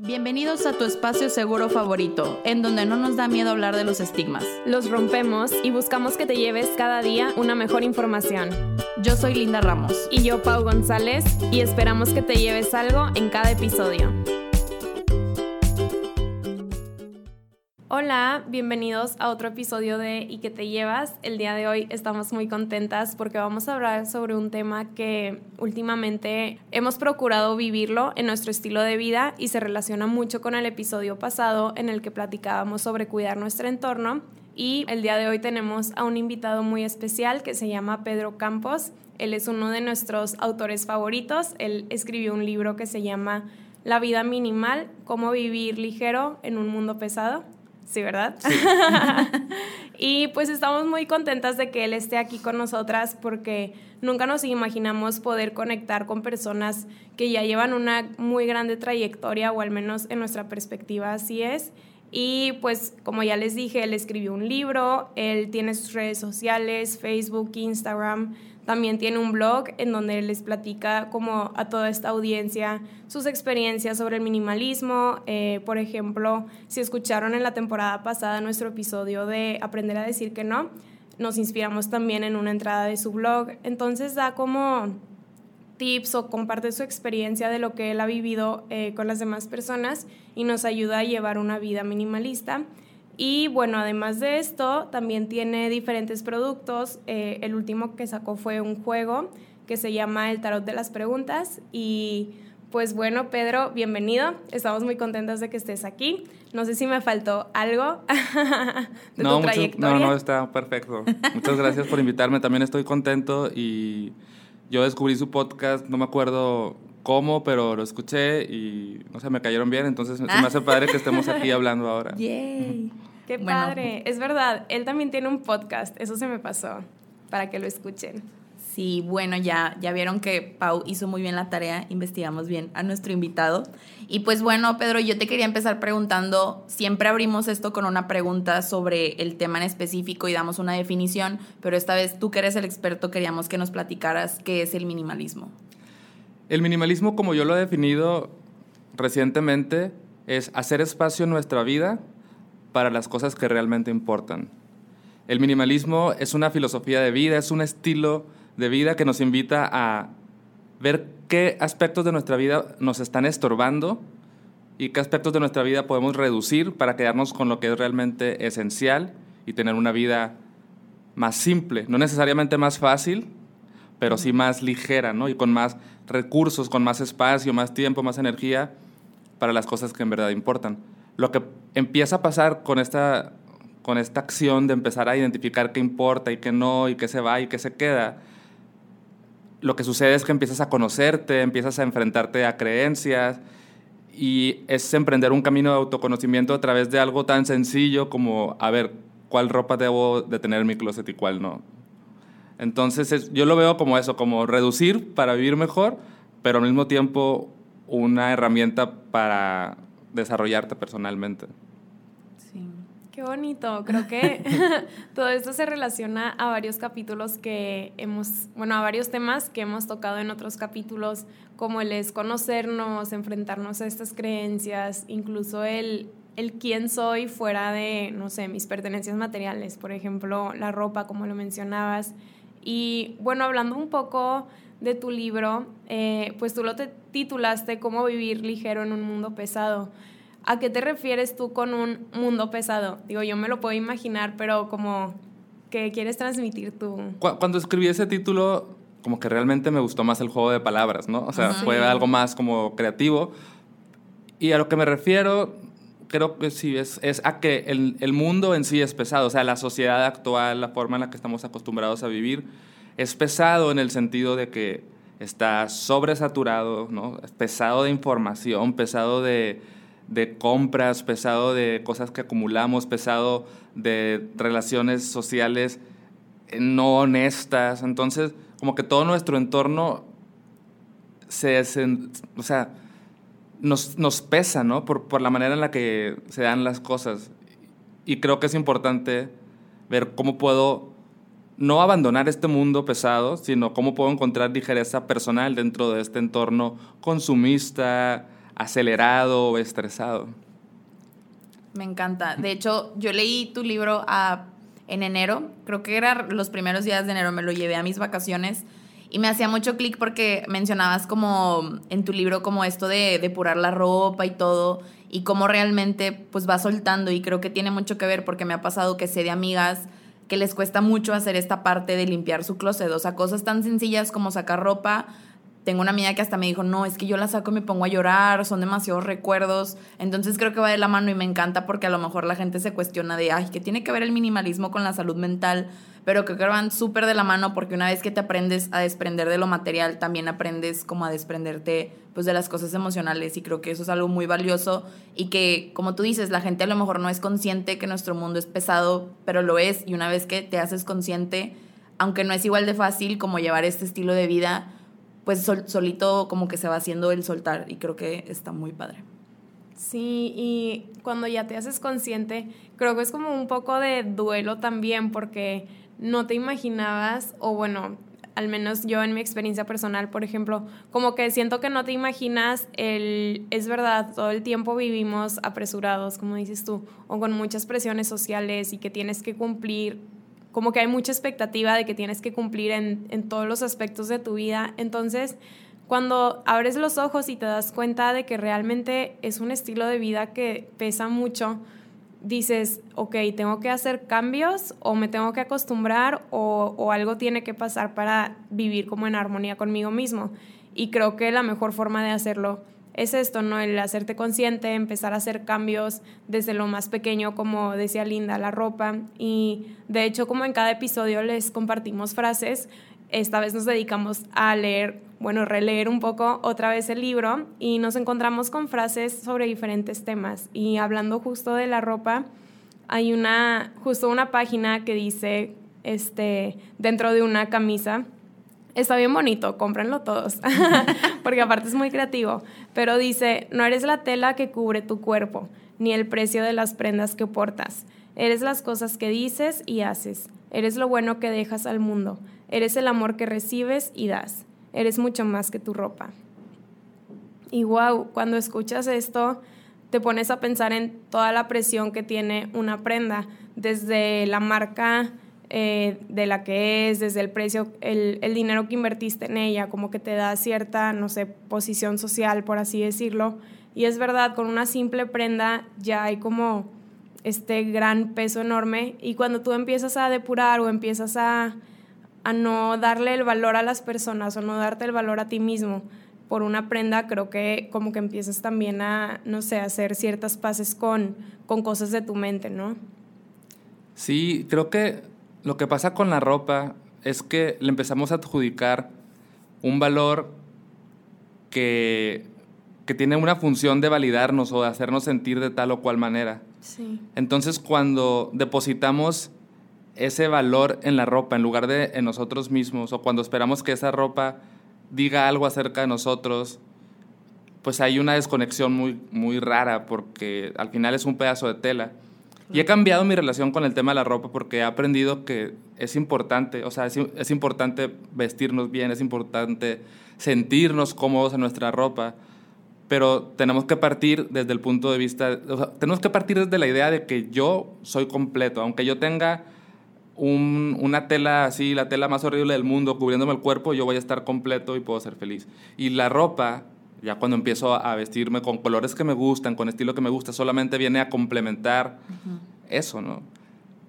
Bienvenidos a tu espacio seguro favorito, en donde no nos da miedo hablar de los estigmas. Los rompemos y buscamos que te lleves cada día una mejor información. Yo soy Linda Ramos. Y yo, Pau González, y esperamos que te lleves algo en cada episodio. Hola, bienvenidos a otro episodio de ¿Y qué te llevas? El día de hoy estamos muy contentas porque vamos a hablar sobre un tema que últimamente hemos procurado vivirlo en nuestro estilo de vida y se relaciona mucho con el episodio pasado en el que platicábamos sobre cuidar nuestro entorno. Y el día de hoy tenemos a un invitado muy especial que se llama Pedro Campos. Él es uno de nuestros autores favoritos. Él escribió un libro que se llama La vida minimal, cómo vivir ligero en un mundo pesado. Sí, ¿verdad? y pues estamos muy contentas de que él esté aquí con nosotras porque nunca nos imaginamos poder conectar con personas que ya llevan una muy grande trayectoria o al menos en nuestra perspectiva así es. Y pues como ya les dije, él escribió un libro, él tiene sus redes sociales, Facebook, Instagram, también tiene un blog en donde les platica como a toda esta audiencia sus experiencias sobre el minimalismo. Eh, por ejemplo, si escucharon en la temporada pasada nuestro episodio de Aprender a decir que no, nos inspiramos también en una entrada de su blog. Entonces da como tips o comparte su experiencia de lo que él ha vivido eh, con las demás personas y nos ayuda a llevar una vida minimalista. Y bueno, además de esto, también tiene diferentes productos. Eh, el último que sacó fue un juego que se llama El Tarot de las Preguntas. Y pues bueno, Pedro, bienvenido. Estamos muy contentas de que estés aquí. No sé si me faltó algo de no, tu trayectoria. no, no, está perfecto. Muchas gracias por invitarme. También estoy contento y yo descubrí su podcast, no me acuerdo cómo, pero lo escuché y no sé, me cayeron bien, entonces me hace padre que estemos aquí hablando ahora. Yay. Qué padre. Es verdad, él también tiene un podcast, eso se me pasó, para que lo escuchen. Sí, bueno, ya, ya vieron que Pau hizo muy bien la tarea, investigamos bien a nuestro invitado. Y pues bueno, Pedro, yo te quería empezar preguntando, siempre abrimos esto con una pregunta sobre el tema en específico y damos una definición, pero esta vez tú que eres el experto queríamos que nos platicaras qué es el minimalismo. El minimalismo, como yo lo he definido recientemente, es hacer espacio en nuestra vida para las cosas que realmente importan. El minimalismo es una filosofía de vida, es un estilo de vida que nos invita a ver qué aspectos de nuestra vida nos están estorbando y qué aspectos de nuestra vida podemos reducir para quedarnos con lo que es realmente esencial y tener una vida más simple, no necesariamente más fácil, pero sí más ligera, ¿no? Y con más recursos, con más espacio, más tiempo, más energía para las cosas que en verdad importan. Lo que empieza a pasar con esta, con esta acción de empezar a identificar qué importa y qué no, y qué se va y qué se queda, lo que sucede es que empiezas a conocerte, empiezas a enfrentarte a creencias y es emprender un camino de autoconocimiento a través de algo tan sencillo como, a ver, cuál ropa debo de tener en mi closet y cuál no. Entonces yo lo veo como eso, como reducir para vivir mejor, pero al mismo tiempo una herramienta para desarrollarte personalmente. Sí, qué bonito. Creo que todo esto se relaciona a varios capítulos que hemos, bueno, a varios temas que hemos tocado en otros capítulos, como el es conocernos, enfrentarnos a estas creencias, incluso el, el quién soy fuera de, no sé, mis pertenencias materiales, por ejemplo, la ropa, como lo mencionabas. Y bueno, hablando un poco de tu libro, eh, pues tú lo te titulaste Cómo vivir ligero en un mundo pesado. ¿A qué te refieres tú con un mundo pesado? Digo, yo me lo puedo imaginar, pero como ¿qué quieres transmitir tú. Cuando escribí ese título, como que realmente me gustó más el juego de palabras, ¿no? O sea, fue algo más como creativo. Y a lo que me refiero, creo que sí, es, es a que el, el, mundo en sí es pesado. O sea, la sociedad actual, la forma en la que estamos acostumbrados a vivir, es pesado en el sentido de que está sobresaturado, ¿no? pesado de información, pesado de, compras, pesado de cosas que acumulamos, pesado de relaciones sociales no honestas. Entonces, como que todo nuestro entorno se, o sea, nos, nos pesa, ¿no? Por, por, la manera en la que se dan las cosas. Y creo que es importante ver cómo puedo no abandonar este mundo pesado, sino cómo puedo encontrar ligereza personal dentro de este entorno consumista, acelerado o estresado. Me encanta. De hecho, yo leí tu libro a, en enero, creo que eran los primeros días de enero, me lo llevé a mis vacaciones y me hacía mucho clic porque mencionabas como en tu libro como esto de depurar la ropa y todo y cómo realmente pues va soltando y creo que tiene mucho que ver porque me ha pasado que sé de amigas que les cuesta mucho hacer esta parte de limpiar su closet, o sea, cosas tan sencillas como sacar ropa, tengo una amiga que hasta me dijo, no, es que yo la saco y me pongo a llorar, son demasiados recuerdos. Entonces creo que va de la mano y me encanta porque a lo mejor la gente se cuestiona de, ay, ¿qué tiene que ver el minimalismo con la salud mental? Pero creo que van súper de la mano porque una vez que te aprendes a desprender de lo material, también aprendes como a desprenderte pues de las cosas emocionales y creo que eso es algo muy valioso y que, como tú dices, la gente a lo mejor no es consciente que nuestro mundo es pesado, pero lo es y una vez que te haces consciente, aunque no es igual de fácil como llevar este estilo de vida, pues solito como que se va haciendo el soltar y creo que está muy padre. Sí, y cuando ya te haces consciente, creo que es como un poco de duelo también porque no te imaginabas, o bueno, al menos yo en mi experiencia personal, por ejemplo, como que siento que no te imaginas el, es verdad, todo el tiempo vivimos apresurados, como dices tú, o con muchas presiones sociales y que tienes que cumplir como que hay mucha expectativa de que tienes que cumplir en, en todos los aspectos de tu vida. Entonces, cuando abres los ojos y te das cuenta de que realmente es un estilo de vida que pesa mucho, dices, ok, tengo que hacer cambios o me tengo que acostumbrar o, o, algo tiene que pasar para vivir como en armonía conmigo mismo. Y creo que la mejor forma de hacerlo es esto, ¿no? El hacerte consciente, empezar a hacer cambios desde lo más pequeño, como decía Linda, la ropa. Y de hecho, como en cada episodio les compartimos frases, esta vez nos dedicamos a leer, bueno, releer un poco otra vez el libro y nos encontramos con frases sobre diferentes temas. Y hablando justo de la ropa, hay una, justo una página que dice, este, dentro de una camisa, Está bien bonito, cómprenlo todos, porque aparte es muy creativo. Pero dice, no eres la tela que cubre tu cuerpo, ni el precio de las prendas que portas. Eres las cosas que dices y haces. Eres lo bueno que dejas al mundo. Eres el amor que recibes y das. Eres mucho más que tu ropa. Y wow, cuando escuchas esto, te pones a pensar en toda la presión que tiene una prenda, desde la marca eh, de la que es, desde el precio, el, el, dinero que invertiste en ella, como que te da cierta, no sé, posición social, por así decirlo. Y es verdad, con una simple prenda ya hay como este gran peso enorme y cuando tú empiezas a depurar o empiezas a, a no darle el valor a las personas o no darte el valor a ti mismo por una prenda, creo que como que empiezas también a, no sé, hacer ciertas paces con, con cosas de tu mente, ¿no? Sí, creo que lo que pasa con la ropa es que le empezamos a adjudicar un valor que, que tiene una función de validarnos o de hacernos sentir de tal o cual manera. Sí. Entonces, cuando depositamos ese valor en la ropa en lugar de en nosotros mismos, o cuando esperamos que esa ropa diga algo acerca de nosotros, pues hay una desconexión muy, muy rara, porque al final es un pedazo de tela. Y he cambiado mi relación con el tema de la ropa porque he aprendido que es importante, o sea, es, importante vestirnos bien, es importante sentirnos cómodos en nuestra ropa, pero tenemos que partir desde el punto de vista, tenemos que partir desde la idea de que yo soy completo, aunque yo tenga una tela así, la tela más horrible del mundo cubriéndome el cuerpo, yo voy a estar completo y puedo ser feliz. Y la ropa ya cuando empiezo a vestirme con colores que me gustan, con estilo que me gusta, solamente viene a complementar eso, ¿no?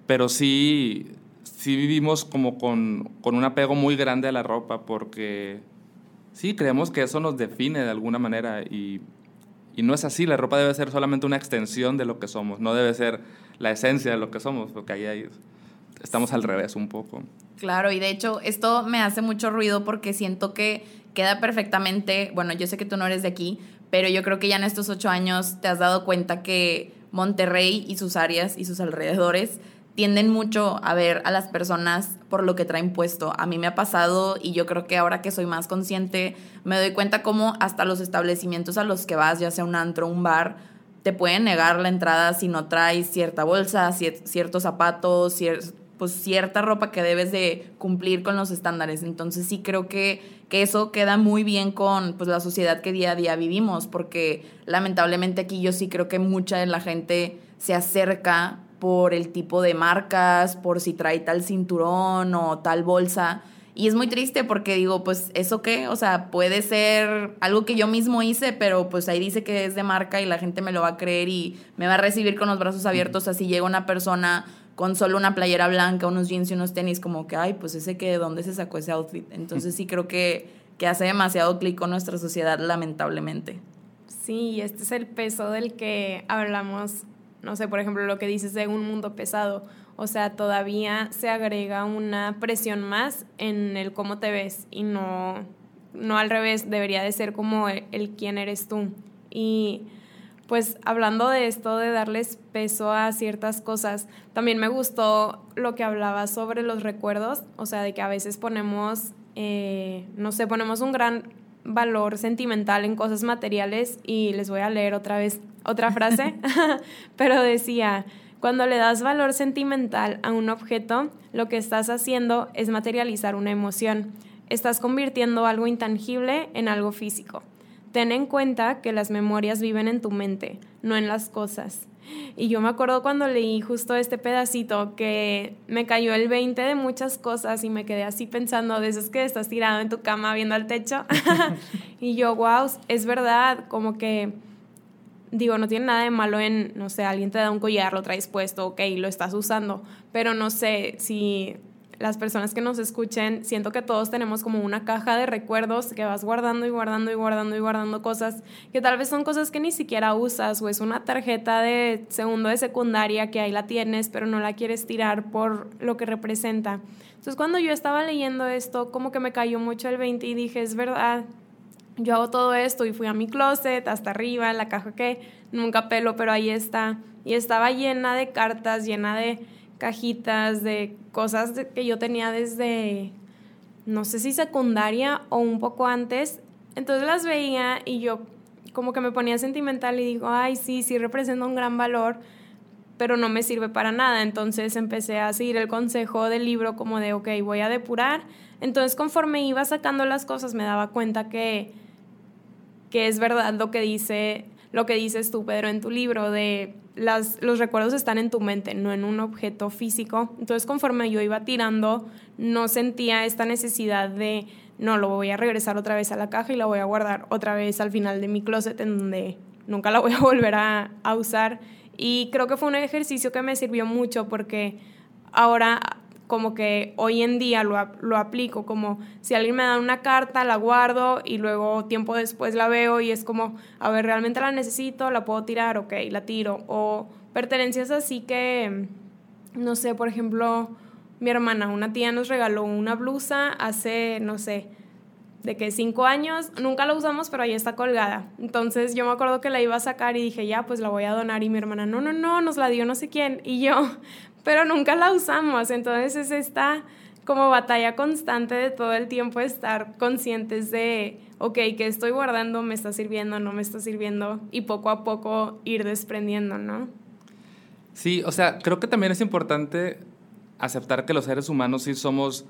Pero sí, sí vivimos como con, con, un apego muy grande a la ropa porque sí, creemos que eso nos define de alguna manera y, y no es así, la ropa debe ser solamente una extensión de lo que somos, no debe ser la esencia de lo que somos, porque ahí, ahí estamos al revés un poco. Claro, y de hecho esto me hace mucho ruido porque siento que queda perfectamente, bueno, yo sé que tú no eres de aquí, pero yo creo que ya en estos ocho años te has dado cuenta que Monterrey y sus áreas y sus alrededores tienden mucho a ver a las personas por lo que traen puesto. A mí me ha pasado y yo creo que ahora que soy más consciente me doy cuenta cómo hasta los establecimientos a los que vas, ya sea un antro, un bar, te pueden negar la entrada si no traes cierta bolsa, ciertos zapatos, pues cierta ropa que debes de cumplir con los estándares. Entonces sí creo que, que eso queda muy bien con pues, la sociedad que día a día vivimos, porque lamentablemente aquí yo sí creo que mucha de la gente se acerca por el tipo de marcas, por si trae tal cinturón o tal bolsa. Y es muy triste porque digo, pues eso qué, o sea, puede ser algo que yo mismo hice, pero pues ahí dice que es de marca y la gente me lo va a creer y me va a recibir con los brazos abiertos. Así llega una persona con solo una playera blanca, unos jeans y unos tenis, como que, ay, pues ese que de dónde se sacó ese outfit. Entonces sí creo que, que hace demasiado clic con nuestra sociedad, lamentablemente. Sí, este es el peso del que hablamos, no sé, por ejemplo, lo que dices de un mundo pesado. O sea, todavía se agrega una presión más en el cómo te ves y no, no al revés, debería de ser como el, el quién eres tú. Y pues hablando de esto, de darles peso a ciertas cosas, también me gustó lo que hablaba sobre los recuerdos, o sea, de que a veces ponemos, eh, no sé, ponemos un gran valor sentimental en cosas materiales y les voy a leer otra vez otra frase, pero decía, cuando le das valor sentimental a un objeto, lo que estás haciendo es materializar una emoción. Estás convirtiendo algo intangible en algo físico. Ten en cuenta que las memorias viven en tu mente, no en las cosas. Y yo me acuerdo cuando leí justo este pedacito que me cayó el 20 de muchas cosas y me quedé así pensando de esos que estás tirado en tu cama viendo al techo. y yo, wow, es verdad, como que digo, no tiene nada de malo en, no sé, alguien te da un collar, lo traes puesto, ok, lo estás usando, pero no sé si las personas que nos escuchen, siento que todos tenemos como una caja de recuerdos que vas guardando y guardando y guardando y guardando cosas que tal vez son cosas que ni siquiera usas o es una tarjeta de segundo de secundaria que ahí la tienes pero no la quieres tirar por lo que representa. Entonces cuando yo estaba leyendo esto, como que me cayó mucho el 20 y dije, es verdad, yo hago todo esto y fui a mi closet hasta arriba, la caja que nunca pelo, pero ahí está. Y estaba llena de cartas, llena de cajitas de cosas que yo tenía desde, no sé si secundaria o un poco antes. Entonces las veía y yo como que me ponía sentimental y digo, ay, sí, sí representa un gran valor, pero no me sirve para nada. Entonces empecé a seguir el consejo del libro como de, ok, voy a depurar. Entonces conforme iba sacando las cosas me daba cuenta que, que es verdad lo que dice lo que dices tú, Pedro, en tu libro, de las, los recuerdos están en tu mente, no en un objeto físico. Entonces, conforme yo iba tirando, no sentía esta necesidad de, no, lo voy a regresar otra vez a la caja y la voy a guardar otra vez al final de mi closet, en donde nunca la voy a volver a, a usar. Y creo que fue un ejercicio que me sirvió mucho porque ahora como que hoy en día lo, lo, aplico, como si alguien me da una carta, la guardo y luego tiempo después la veo y es como, a ver, realmente la necesito, la puedo tirar, ok, la tiro. O pertenencias así que, no sé, por ejemplo, mi hermana, una tía nos regaló una blusa hace, no sé, de que cinco años, nunca la usamos, pero ahí está colgada. Entonces yo me acuerdo que la iba a sacar y dije, ya, pues la voy a donar. Y mi hermana, no, no, no, nos la dio no sé quién. Y yo, pero nunca la usamos. Entonces es esta como batalla constante de todo el tiempo estar conscientes de, ok, que estoy guardando, me está sirviendo, no me está sirviendo, y poco a poco ir desprendiendo, ¿no? Sí, o sea, creo que también es importante aceptar que los seres humanos sí somos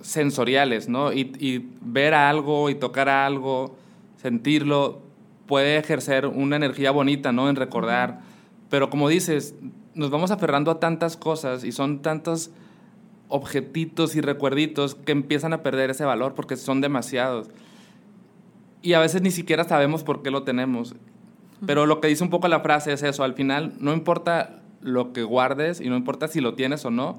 sensoriales, ¿no? Y, y ver algo y tocar algo, sentirlo, puede ejercer una energía bonita, ¿no? En recordar. Pero como dices, nos vamos aferrando a tantas cosas y son tantos objetitos y recuerditos que empiezan a perder ese valor porque son demasiados. Y a veces ni siquiera sabemos por qué lo tenemos. Pero lo que dice un poco la frase es eso, al final no importa lo que guardes y no importa si lo tienes o no,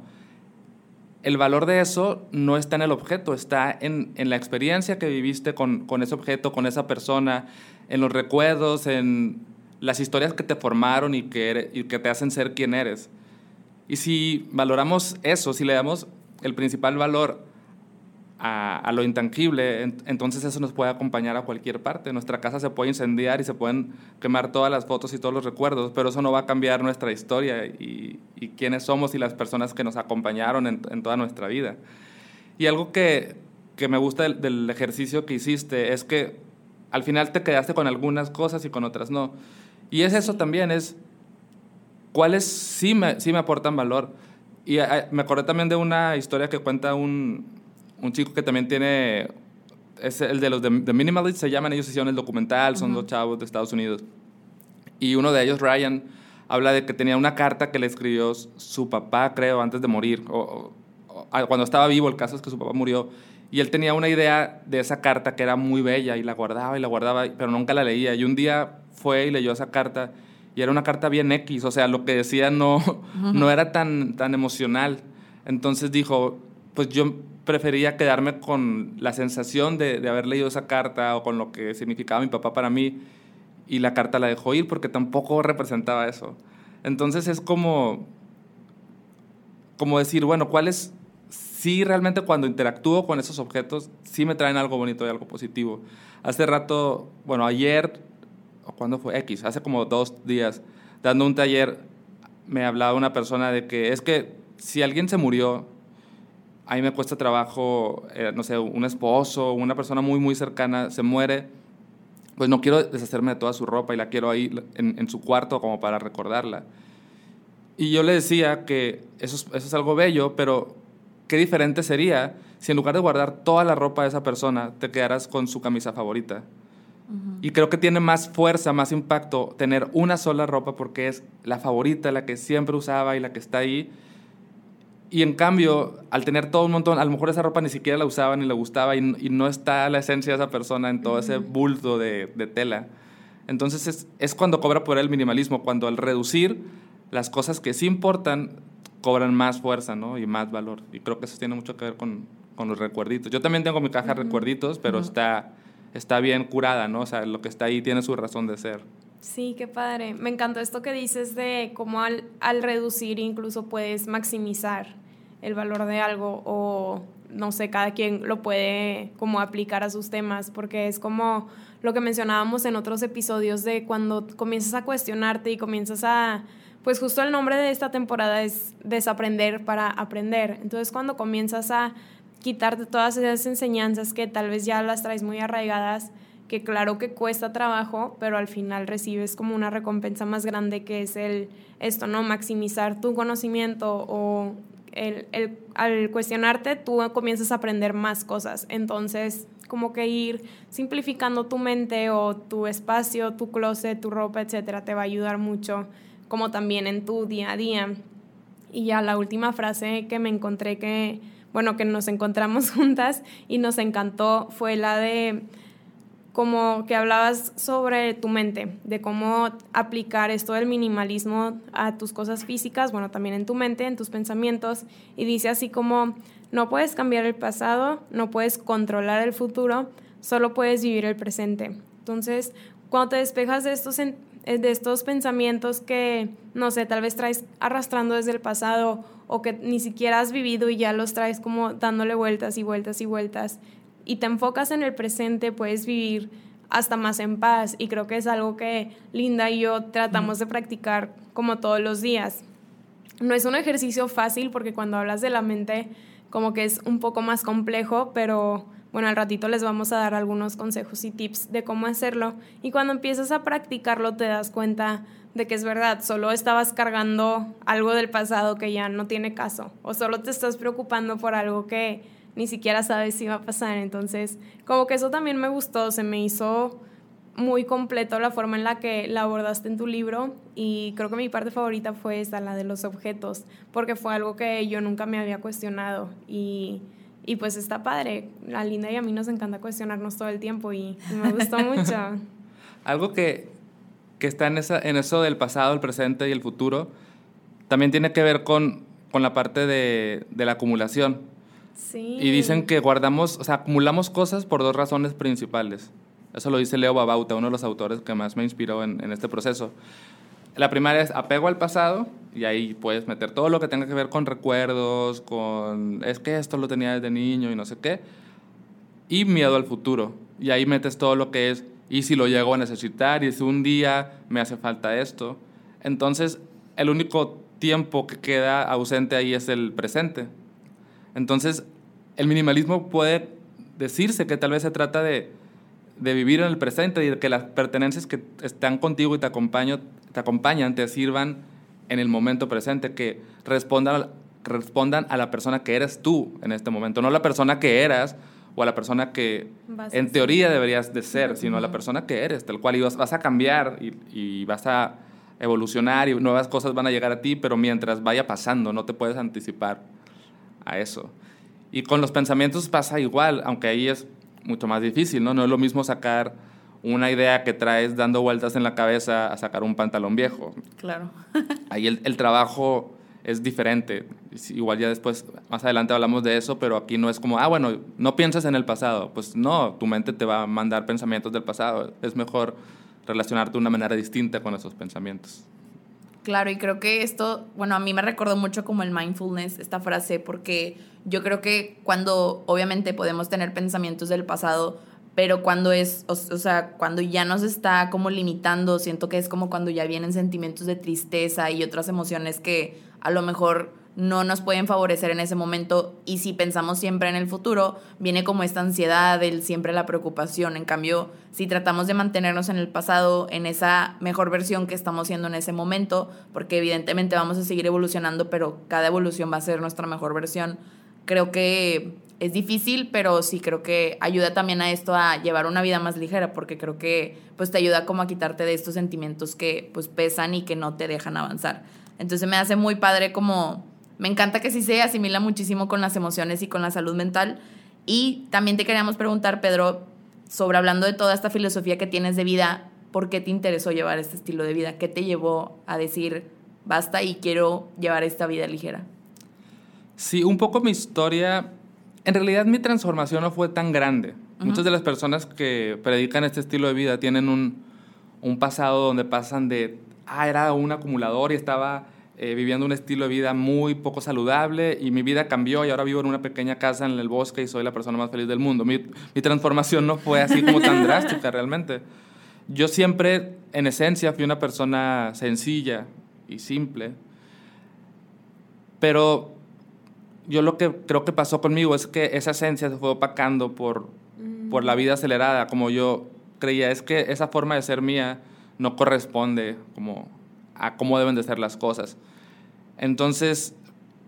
el valor de eso no está en el objeto, está en, en la experiencia que viviste con, con, ese objeto, con esa persona, en los recuerdos, en, las historias que te formaron y que, y que te hacen ser quien eres. Y si valoramos eso, si le damos el principal valor a, a, lo intangible, entonces eso nos puede acompañar a cualquier parte. Nuestra casa se puede incendiar y se pueden quemar todas las fotos y todos los recuerdos, pero eso no va a cambiar nuestra historia y, y quiénes somos y las personas que nos acompañaron en, en toda nuestra vida. Y algo que, que me gusta del, del ejercicio que hiciste es que al final te quedaste con algunas cosas y con otras no. Y es eso también, es cuáles sí me, sí me aportan valor Y eh, me acordé también de una historia que cuenta un, un chico que también tiene, es el de los de, Minimalists, se llaman, ellos hicieron el documental, son dos chavos de Estados Unidos. Y uno de ellos, Ryan, habla de que tenía una carta que le escribió su papá, creo, antes de morir, o, cuando estaba vivo, el caso es que su papá murió, y él tenía una idea de esa carta que era muy bella y la guardaba y la guardaba, pero nunca la leía. Y un día fue y leyó esa carta y era una carta bien X, o sea, lo que decía no, no era tan, tan emocional. Entonces dijo, pues yo prefería quedarme con la sensación de, de, haber leído esa carta o con lo que significaba mi papá para mí y la carta la dejó ir porque tampoco representaba eso. Entonces es como, como decir, bueno, ¿cuál es sí realmente cuando interactúo con esos objetos, sí me traen algo bonito y algo positivo. Hace rato, bueno, ayer, o cuando fue X, hace como dos días, dando un taller, me hablaba una persona de que es que si alguien se murió, a mí me cuesta trabajo, eh, no sé, un esposo, una persona muy, muy cercana se muere, pues no quiero deshacerme de toda su ropa y la quiero ahí en, su cuarto como para recordarla. Y yo le decía que eso eso es algo bello, pero qué diferente sería si en lugar de guardar toda la ropa de esa persona, te quedaras con su camisa favorita. Y creo que tiene más fuerza, más impacto tener una sola ropa porque es la favorita, la que siempre usaba y la que está ahí. Y en cambio, al tener todo un montón, a lo mejor esa ropa ni siquiera la usaba ni le gustaba y, no está la esencia de esa persona en todo ese bulto de, de tela. Entonces es, es, cuando cobra por el minimalismo, cuando al reducir las cosas que sí importan, cobran más fuerza, ¿no? Y más valor. Y creo que eso tiene mucho que ver con, con los recuerditos. Yo también tengo mi caja de recuerditos, pero está, está bien curada, ¿no? O sea, lo que está ahí tiene su razón de ser. Sí, qué padre. Me encantó esto que dices de cómo al, al reducir incluso puedes maximizar el valor de algo o no sé, cada quien lo puede como aplicar a sus temas, porque es como lo que mencionábamos en otros episodios de cuando comienzas a cuestionarte y comienzas a pues justo el nombre de esta temporada es desaprender para aprender. Entonces cuando comienzas a quitarte todas esas enseñanzas que tal vez ya las traes muy arraigadas, que claro que cuesta trabajo, pero al final recibes como una recompensa más grande que es el esto, ¿no? Maximizar tu conocimiento o el, el, al cuestionarte tú comienzas a aprender más cosas. Entonces, como que ir simplificando tu mente o tu espacio, tu closet, tu ropa, etcétera, te va a ayudar mucho como también en tu día a día. Y ya la última frase que me encontré que, bueno, que nos encontramos juntas y nos encantó fue la de como que hablabas sobre tu mente, de cómo aplicar esto del minimalismo a tus cosas físicas, bueno, también en tu mente, en tus pensamientos, y dice así como, no puedes cambiar el pasado, no puedes controlar el futuro, solo puedes vivir el presente. Entonces, cuando te despejas de estos de estos pensamientos que, no sé, tal vez traes arrastrando desde el pasado o que ni siquiera has vivido y ya los traes como dándole vueltas y vueltas y vueltas y te enfocas en el presente, puedes vivir hasta más en paz y creo que es algo que Linda y yo tratamos de practicar como todos los días. No es un ejercicio fácil porque cuando hablas de la mente como que es un poco más complejo, pero bueno, al ratito les vamos a dar algunos consejos y tips de cómo hacerlo. Y cuando empiezas a practicarlo te das cuenta de que es verdad, solo estabas cargando algo del pasado que ya no tiene caso. O solo te estás preocupando por algo que ni siquiera sabes si va a pasar. Entonces, como que eso también me gustó, se me hizo muy completo la forma en la que la abordaste en tu libro y creo que mi parte favorita fue esta, la de los objetos, porque fue algo que yo nunca me había cuestionado y y pues está padre. A Linda y a mí nos encanta cuestionarnos todo el tiempo y, me gustó mucho. Algo que, que está en, esa, en eso del pasado, el presente y el futuro, también tiene que ver con, con la parte de, de la acumulación. Sí. Y dicen que guardamos, o sea, acumulamos cosas por dos razones principales. Eso lo dice Leo Babauta, uno de los autores que más me inspiró en, en este proceso. La primera es apego al pasado y ahí puedes meter todo lo que tenga que ver con recuerdos, con es que esto lo tenía desde niño y no sé qué. Y miedo al futuro. Y ahí metes todo lo que es y si lo llego a necesitar y si un día me hace falta esto. Entonces, el único tiempo que queda ausente ahí es el presente. Entonces, el minimalismo puede decirse que tal vez se trata de, de vivir en el presente y de que las pertenencias que están contigo y te acompañan te acompañan, te sirvan en el momento presente, que respondan respondan a la persona que eres tú en este momento, no la persona que eras o a la persona que en teoría deberías de ser, sino a la persona que eres, tal cual, y vas, a cambiar y, y, vas a evolucionar y nuevas cosas van a llegar a ti, pero mientras vaya pasando, no te puedes anticipar a eso. Y con los pensamientos pasa igual, aunque ahí es mucho más difícil, ¿no? No es lo mismo sacar una idea que traes dando vueltas en la cabeza a sacar un pantalón viejo. Claro. ahí el, el trabajo es diferente. Igual ya después, más adelante hablamos de eso, pero aquí no es como, ah, bueno, no piensas en el pasado. Pues no, tu mente te va a mandar pensamientos del pasado. Es mejor relacionarte de una manera distinta con esos pensamientos. Claro, y creo que esto, bueno, a mí me recordó mucho como el mindfulness, esta frase, porque yo creo que cuando obviamente podemos tener pensamientos del pasado, pero cuando es, o, sea, cuando ya nos está como limitando, siento que es como cuando ya vienen sentimientos de tristeza y otras emociones que a lo mejor no nos pueden favorecer en ese momento y si pensamos siempre en el futuro, viene como esta ansiedad, el siempre la preocupación. En cambio, si tratamos de mantenernos en el pasado, en esa mejor versión que estamos siendo en ese momento, porque evidentemente vamos a seguir evolucionando, pero cada evolución va a ser nuestra mejor versión, creo que es difícil, pero sí creo que ayuda también a esto a llevar una vida más ligera, porque creo que pues te ayuda como a quitarte de estos sentimientos que pues pesan y que no te dejan avanzar. Entonces me hace muy padre como, me encanta que sí se asimila muchísimo con las emociones y con la salud mental. Y también te queríamos preguntar, Pedro, sobre hablando de toda esta filosofía que tienes de vida, ¿por qué te interesó llevar este estilo de vida? ¿Qué te llevó a decir, basta y quiero llevar esta vida ligera? Sí, un poco mi historia en realidad mi transformación no fue tan grande. Muchas de las personas que predican este estilo de vida tienen un, un pasado donde pasan de, ah, era un acumulador y estaba eh, viviendo un estilo de vida muy poco saludable y mi vida cambió y ahora vivo en una pequeña casa en el bosque y soy la persona más feliz del mundo. Mi, mi transformación no fue así como tan drástica realmente. Yo siempre, en esencia, fui una persona sencilla y simple, pero yo lo que creo que pasó conmigo es que esa esencia se fue opacando por, por la vida acelerada, como yo creía, es que esa forma de ser mía no corresponde como a cómo deben de ser las cosas. Entonces,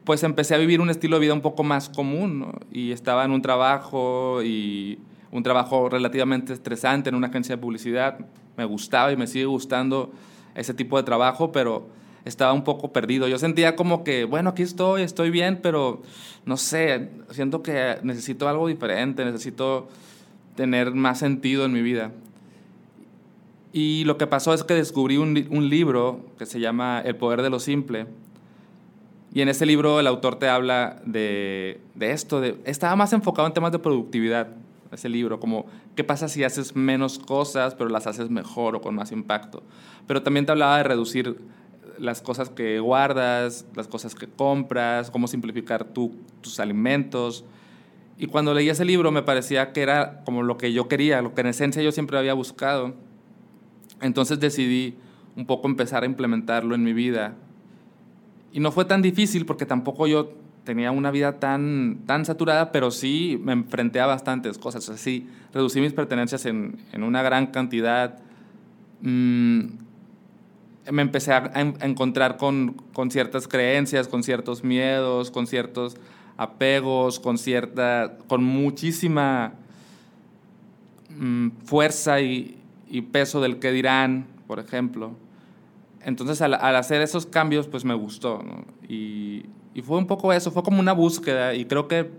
pues empecé a vivir un estilo de vida un poco más común, y estaba en un trabajo y un trabajo relativamente estresante en una agencia de publicidad, me gustaba y me sigue gustando ese tipo de trabajo, pero estaba un poco perdido. Yo sentía como que, bueno, aquí estoy, estoy bien, pero no sé, siento que necesito algo diferente, necesito tener más sentido en mi vida. Y lo que pasó es que descubrí un, un libro que se llama El poder de lo simple. Y en ese libro el autor te habla de, de esto, de, estaba más enfocado en temas de productividad, ese libro, como qué pasa si haces menos cosas, pero las haces mejor o con más impacto. Pero también te hablaba de reducir las cosas que guardas, las cosas que compras, cómo simplificar tus alimentos. Y cuando leí ese libro me parecía que era como lo que yo quería, lo que en esencia yo siempre había buscado. Entonces decidí un poco empezar a implementarlo en mi vida. Y no fue tan difícil porque tampoco yo tenía una vida tan, tan saturada, pero sí me enfrenté a bastantes cosas. Así, reducí mis pertenencias en, en una gran cantidad. Mm, me empecé a, encontrar con, con, ciertas creencias, con ciertos miedos, con ciertos apegos, con cierta, con muchísima mm, fuerza y, y, peso del que dirán, por ejemplo. Entonces, al, al hacer esos cambios, pues me gustó, ¿no? y, y, fue un poco eso, fue como una búsqueda, y creo que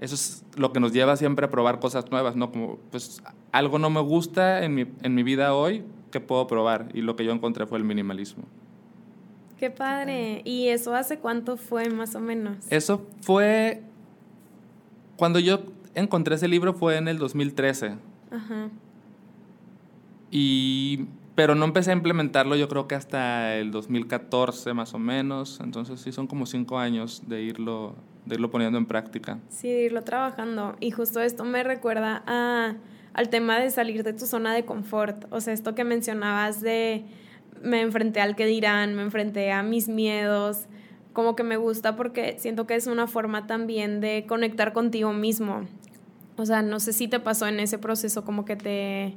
eso es lo que nos lleva siempre a probar cosas nuevas, ¿no? Como, pues, algo no me gusta en mi, en mi vida hoy, que puedo probar y lo que yo encontré fue el minimalismo. Qué padre. ¿Y eso hace cuánto fue más o menos? Eso fue cuando yo encontré ese libro fue en el 2013. Ajá. Y pero no empecé a implementarlo yo creo que hasta el 2014 más o menos. Entonces sí son como cinco años de irlo, de irlo poniendo en práctica. Sí, de irlo trabajando. Y justo esto me recuerda a al tema de salir de tu zona de confort. O sea, esto que mencionabas de me enfrenté al que dirán, me enfrenté a mis miedos, como que me gusta porque siento que es una forma también de conectar contigo mismo. O sea, no sé si te pasó en ese proceso como que te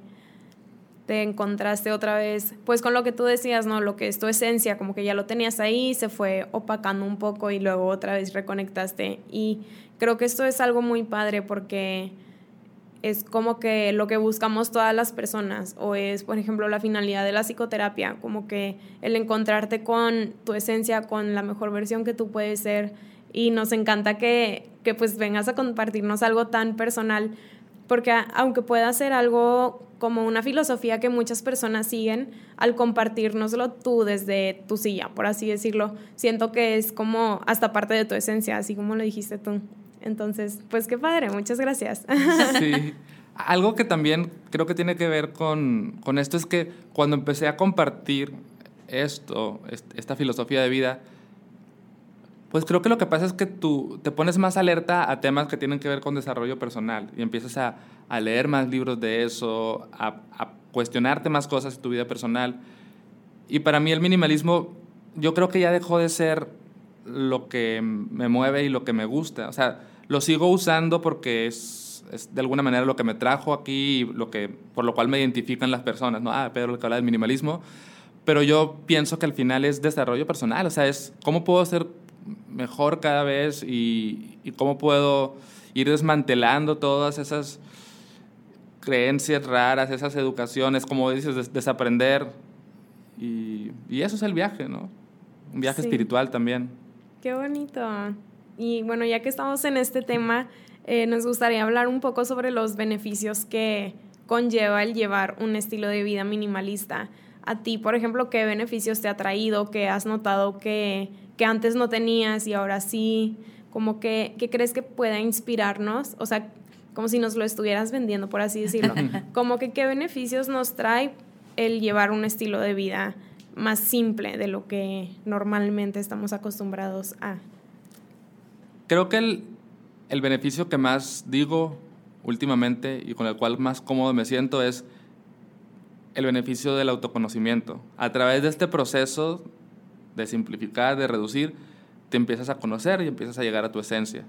te encontraste otra vez, pues con lo que tú decías, ¿no? Lo que es tu esencia, como que ya lo tenías ahí, se fue opacando un poco y luego otra vez reconectaste. Y creo que esto es algo muy padre porque es como que lo que buscamos todas las personas o es, por ejemplo, la finalidad de la psicoterapia, como que el encontrarte con tu esencia, con la mejor versión que tú puedes ser y nos encanta que, que pues vengas a compartirnos algo tan personal porque aunque pueda ser algo como una filosofía que muchas personas siguen, al compartirnoslo tú desde tu silla, por así decirlo, siento que es como hasta parte de tu esencia, así como lo dijiste tú. Entonces, pues qué padre, muchas gracias. Sí. Algo que también creo que tiene que ver con, con esto es que cuando empecé a compartir esto, esta filosofía de vida, pues creo que lo que pasa es que tú te pones más alerta a temas que tienen que ver con desarrollo personal y empiezas a, a leer más libros de eso, a, a, cuestionarte más cosas en tu vida personal. Y para mí el minimalismo, yo creo que ya dejó de ser lo que me mueve y lo que me gusta. O sea, lo sigo usando porque es, es de alguna manera lo que me trajo aquí y lo que, por lo cual me identifican las personas. ¿no? Ah, Pedro, el que habla del minimalismo. Pero yo pienso que al final es desarrollo personal. O sea, es cómo puedo ser mejor cada vez y, cómo puedo ir desmantelando todas esas creencias raras, esas educaciones, como dices, desaprender. Y, eso es el viaje, ¿no? Un viaje espiritual también. Qué bonito. Y bueno, ya que estamos en este tema, eh, nos gustaría hablar un poco sobre los beneficios que conlleva el llevar un estilo de vida minimalista. A ti, por ejemplo, ¿qué beneficios te ha traído? ¿Qué has notado que que antes no tenías y ahora sí? Como que, ¿qué crees que pueda inspirarnos? O sea, como si nos lo estuvieras vendiendo, por así decirlo. como que qué beneficios nos trae el llevar un estilo de vida más simple de lo que normalmente estamos acostumbrados a. Creo que el, el beneficio que más digo últimamente y con el cual más cómodo me siento es el beneficio del autoconocimiento. A través de este proceso de simplificar, de reducir, te empiezas a conocer y empiezas a llegar a tu esencia.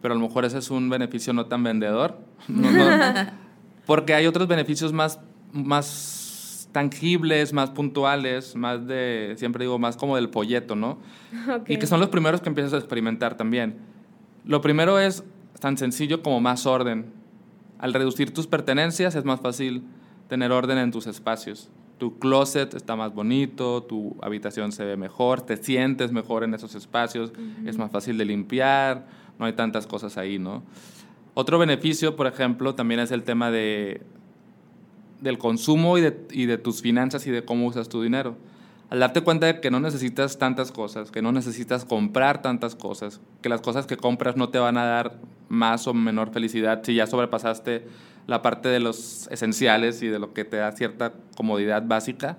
Pero a lo mejor ese es un beneficio no tan vendedor, porque hay otros beneficios más, más tangibles, más puntuales, más de, siempre digo, más como del folleto, ¿no? Y que son los primeros que empiezas a experimentar también. Lo primero es tan sencillo como más orden. Al reducir tus pertenencias es más fácil tener orden en tus espacios tu closet está más bonito, tu habitación se ve mejor, te sientes mejor en esos espacios, es más fácil de limpiar, no hay tantas cosas ahí, ¿no? Otro beneficio, por ejemplo, también es el tema de, del consumo y de, y de tus finanzas y de cómo usas tu dinero. Al darte cuenta de que no necesitas tantas cosas, que no necesitas comprar tantas cosas, que las cosas que compras no te van a dar más o menor felicidad si ya sobrepasaste la parte de los esenciales y de lo que te da cierta comodidad básica.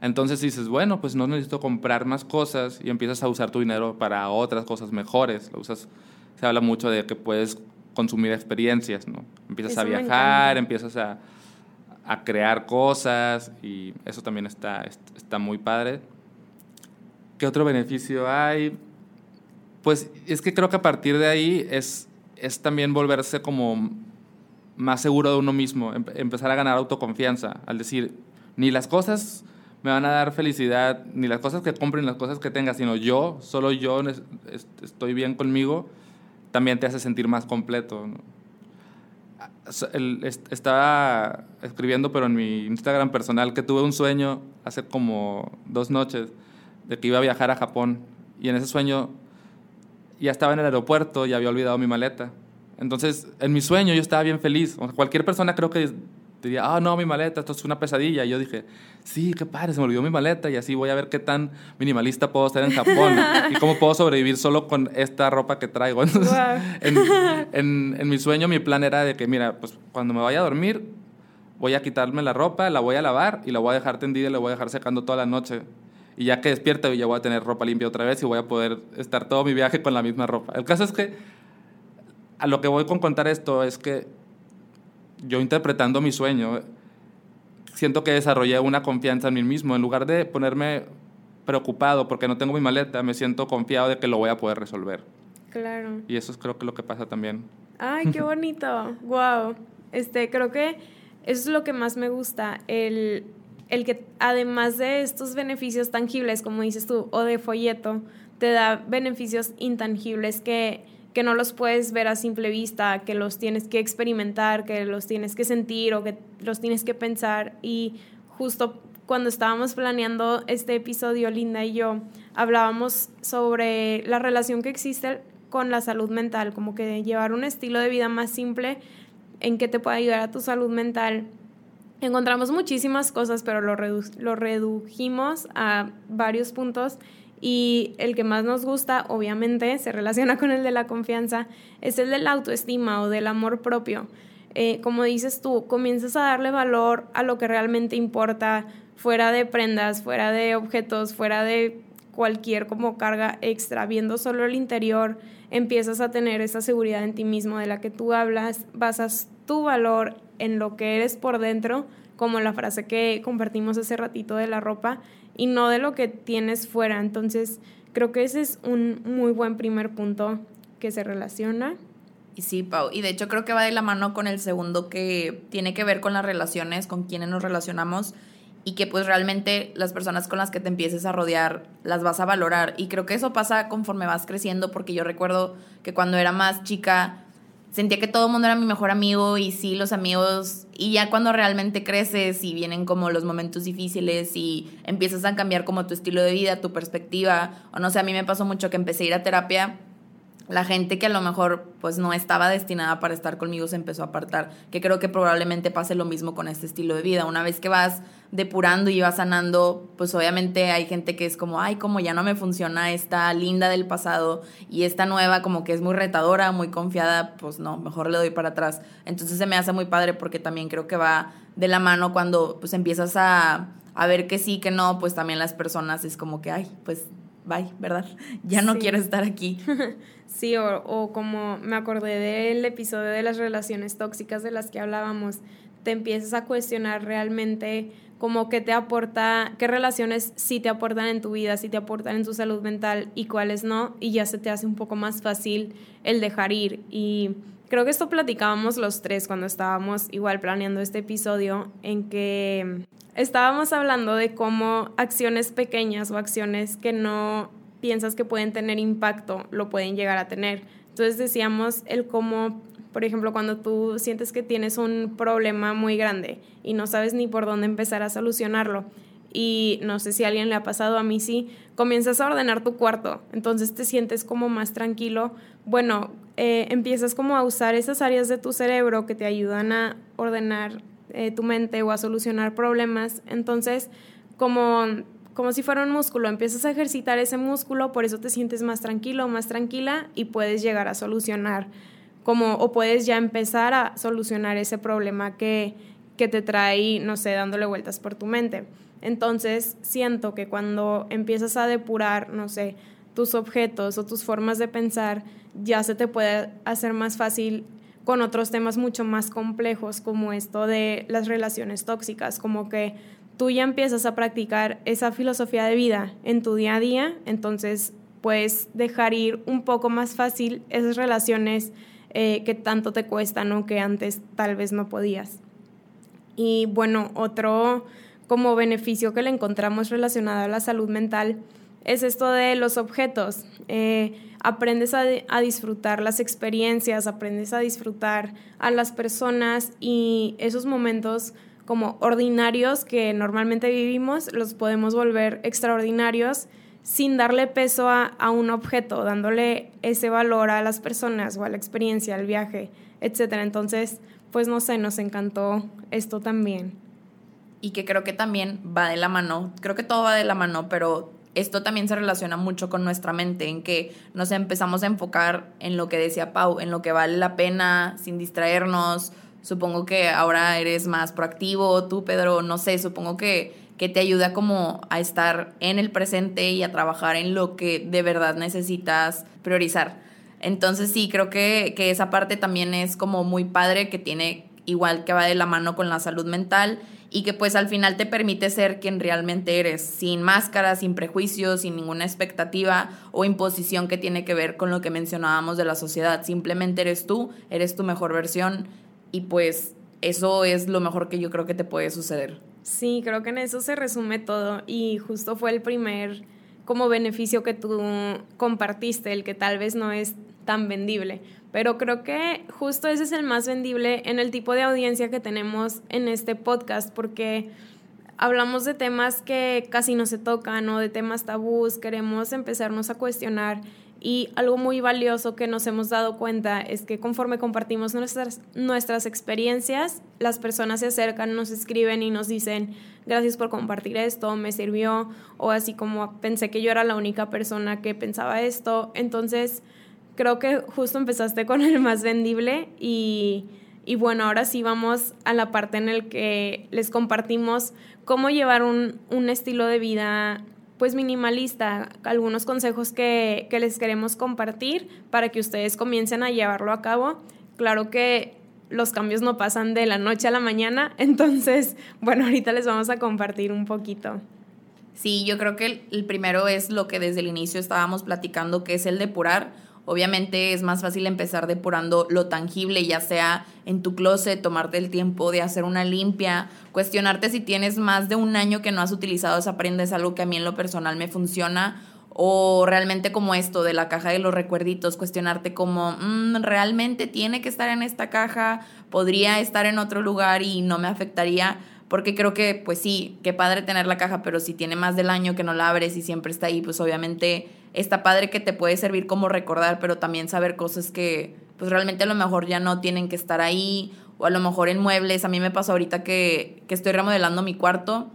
Entonces dices, bueno, pues no necesito comprar más cosas y empiezas a usar tu dinero para otras cosas mejores. Lo usas, se habla mucho de que puedes consumir experiencias, ¿no? Empiezas a viajar, empiezas a, a, crear cosas y eso también está, está muy padre. ¿Qué otro beneficio hay? Pues es que creo que a partir de ahí es, es también volverse como más seguro de uno mismo, empezar a ganar autoconfianza, al decir, ni las cosas me van a dar felicidad, ni las cosas que compre, ni las cosas que tenga, sino yo, solo yo estoy bien conmigo, también te hace sentir más completo. Estaba escribiendo, pero en mi Instagram personal, que tuve un sueño hace como dos noches de que iba a viajar a Japón. Y en ese sueño ya estaba en el aeropuerto y había olvidado mi maleta. Entonces, en mi sueño yo estaba bien feliz. cualquier persona creo que diría, ah, no, mi maleta, esto es una pesadilla. Y yo dije, sí, qué padre, se me olvidó mi maleta y así voy a ver qué tan minimalista puedo ser en Japón y cómo puedo sobrevivir solo con esta ropa que traigo. Entonces, en, en, mi sueño mi plan era de que, mira, pues cuando me vaya a dormir, voy a quitarme la ropa, la voy a lavar y la voy a dejar tendida y la voy a dejar secando toda la noche. Y ya que despierta, ya voy a tener ropa limpia otra vez y voy a poder estar todo mi viaje con la misma ropa. El caso es que a lo que voy con contar esto es que yo interpretando mi sueño, siento que desarrollé una confianza en mí mismo. En lugar de ponerme preocupado porque no tengo mi maleta, me siento confiado de que lo voy a poder resolver. Claro. Y eso es creo que lo que pasa también. Ay, qué bonito. wow. Este, creo que Eso es lo que más me gusta, el, el que además de estos beneficios tangibles, como dices tú, o de folleto, te da beneficios intangibles que, que no los puedes ver a simple vista, que los tienes que experimentar, que los tienes que sentir o que los tienes que pensar. Y justo cuando estábamos planeando este episodio, Linda y yo, hablábamos sobre la relación que existe con la salud mental, como que llevar un estilo de vida más simple en que te pueda ayudar a tu salud mental. Encontramos muchísimas cosas, pero lo, lo redujimos a varios puntos y el que más nos gusta, obviamente, se relaciona con el de la confianza, es el de la autoestima o del amor propio. Eh, como dices tú, comienzas a darle valor a lo que realmente importa, fuera de prendas, fuera de objetos, fuera de cualquier como carga extra, viendo solo el interior, empiezas a tener esa seguridad en ti mismo de la que tú hablas, basas tu valor en lo que eres por dentro, como la frase que compartimos hace ratito de la ropa, y no de lo que tienes fuera. Entonces, creo que ese es un muy buen primer punto que se relaciona. Y sí, Pau, y de hecho creo que va de la mano con el segundo que tiene que ver con las relaciones, con quienes nos relacionamos y que pues realmente las personas con las que te empieces a rodear las vas a valorar. Y creo que eso pasa conforme vas creciendo, porque yo recuerdo que cuando era más chica sentía que todo el mundo era mi mejor amigo y sí, los amigos, y ya cuando realmente creces y vienen como los momentos difíciles y empiezas a cambiar como tu estilo de vida, tu perspectiva, o no sé, a mí me pasó mucho que empecé a ir a terapia la gente que a lo mejor pues no estaba destinada para estar conmigo se empezó a apartar, que creo que probablemente pase lo mismo con este estilo de vida. Una vez que vas depurando y vas sanando, pues obviamente hay gente que es como, ay, como ya no me funciona esta linda del pasado y esta nueva como que es muy retadora, muy confiada, pues no, mejor le doy para atrás. Entonces se me hace muy padre porque también creo que va de la mano cuando pues empiezas a, a ver que sí, que no, pues también las personas es como que, ay, pues bye, ¿verdad? Ya no quiero estar aquí. sí, o, o, como me acordé del episodio de las relaciones tóxicas de las que hablábamos, te empiezas a cuestionar realmente como qué te aporta, qué relaciones sí te aportan en tu vida, sí te aportan en tu salud mental y cuáles no, y ya se te hace un poco más fácil el dejar ir. Y creo que esto platicábamos los tres cuando estábamos igual planeando este episodio, en que estábamos hablando de cómo acciones pequeñas o acciones que no piensas que pueden tener impacto lo pueden llegar a tener. Entonces decíamos el cómo, por ejemplo, cuando tú sientes que tienes un problema muy grande y no sabes ni por dónde empezar a solucionarlo. Y no sé si alguien le ha pasado, a mí sí, comienzas a ordenar tu cuarto, entonces te sientes como más tranquilo. Bueno, eh, empiezas como a usar esas áreas de tu cerebro que te ayudan a ordenar eh, tu mente o a solucionar problemas. Entonces, como, como si fuera un músculo, empiezas a ejercitar ese músculo, por eso te sientes más tranquilo, más tranquila y puedes llegar a solucionar o puedes ya empezar a solucionar ese problema que, que te trae, no sé, dándole vueltas por tu mente. Entonces, siento que cuando empiezas a depurar, no sé, tus objetos o tus formas de pensar, ya se te puede hacer más fácil con otros temas mucho más complejos como esto de las relaciones tóxicas, como que tú ya empiezas a practicar esa filosofía de vida en tu día a día, entonces puedes dejar ir un poco más fácil esas relaciones eh, que tanto te cuestan o que antes tal vez no podías. Y bueno, otro como beneficio que le encontramos relacionado a la salud mental es esto de los objetos. Eh, aprendes a, disfrutar las experiencias, aprendes a disfrutar a las personas y esos momentos como ordinarios que normalmente vivimos los podemos volver extraordinarios sin darle peso a, a, un objeto, dándole ese valor a las personas o a la experiencia, al viaje, etc. Entonces, pues no sé, nos encantó esto también. Y que creo que también va de la mano, creo que todo va de la mano, pero esto también se relaciona mucho con nuestra mente, en que nos empezamos a enfocar en lo que decía Pau, en lo que vale la pena, sin distraernos. Supongo que ahora eres más proactivo, tú Pedro, no sé, supongo que, que te ayuda como a estar en el presente y a trabajar en lo que de verdad necesitas priorizar. Entonces sí, creo que, que esa parte también es como muy padre, que tiene igual que va de la mano con la salud mental y que pues al final te permite ser quien realmente eres, sin máscaras, sin prejuicios, sin ninguna expectativa o imposición que tiene que ver con lo que mencionábamos de la sociedad. Simplemente eres tú, eres tu mejor versión y pues eso es lo mejor que yo creo que te puede suceder. Sí, creo que en eso se resume todo y justo fue el primer como beneficio que tú compartiste, el que tal vez no es tan vendible. Pero creo que justo ese es el más vendible en el tipo de audiencia que tenemos en este podcast, porque hablamos de temas que casi no se tocan o de temas tabús, queremos empezarnos a cuestionar y algo muy valioso que nos hemos dado cuenta es que conforme compartimos nuestras, nuestras experiencias, las personas se acercan, nos escriben y nos dicen, gracias por compartir esto, me sirvió, o así como pensé que yo era la única persona que pensaba esto. Entonces, creo que justo empezaste con el más vendible y, y bueno, ahora sí vamos a la parte en la que les compartimos cómo llevar un, un estilo de vida pues minimalista, algunos consejos que, que, les queremos compartir para que ustedes comiencen a llevarlo a cabo. Claro que los cambios no pasan de la noche a la mañana, entonces, bueno, ahorita les vamos a compartir un poquito. Sí, yo creo que el primero es lo que desde el inicio estábamos platicando, que es el depurar Obviamente es más fácil empezar depurando lo tangible, ya sea en tu closet, tomarte el tiempo de hacer una limpia, cuestionarte si tienes más de un año que no has utilizado esa prenda, es algo que a mí en lo personal me funciona, o realmente como esto de la caja de los recuerditos, cuestionarte como, mm, realmente tiene que estar en esta caja, podría estar en otro lugar y no me afectaría porque creo que, pues sí, qué padre tener la caja, pero si tiene más del año que no la abres y siempre está ahí, pues obviamente está padre que te puede servir como recordar, pero también saber cosas que, pues realmente a lo mejor ya no tienen que estar ahí, o a lo mejor en muebles. A mí me pasó ahorita que, que estoy remodelando mi cuarto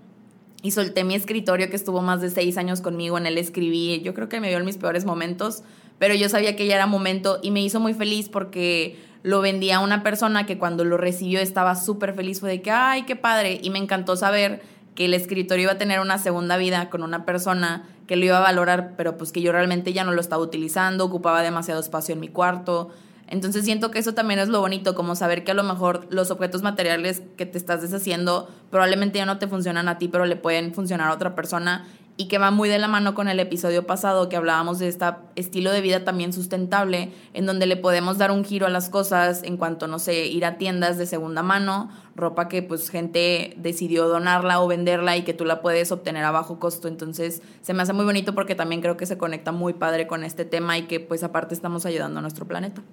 y solté mi escritorio que estuvo más de seis años conmigo, en él escribí, yo creo que me vio en mis peores momentos, pero yo sabía que ya era momento y me hizo muy feliz porque lo vendí a una persona que cuando lo recibió estaba súper feliz, fue de que, ay, qué padre, y me encantó saber que el escritorio iba a tener una segunda vida con una persona que lo iba a valorar, pero pues que yo realmente ya no lo estaba utilizando, ocupaba demasiado espacio en mi cuarto. Entonces siento que eso también es lo bonito, como saber que a lo mejor los objetos materiales que te estás deshaciendo probablemente ya no te funcionan a ti, pero le pueden funcionar a otra persona y que va muy de la mano con el episodio pasado que hablábamos de este estilo de vida también sustentable, en donde le podemos dar un giro a las cosas en cuanto, no sé, ir a tiendas de segunda mano, ropa que pues gente decidió donarla o venderla y que tú la puedes obtener a bajo costo. Entonces se me hace muy bonito porque también creo que se conecta muy padre con este tema y que pues aparte estamos ayudando a nuestro planeta.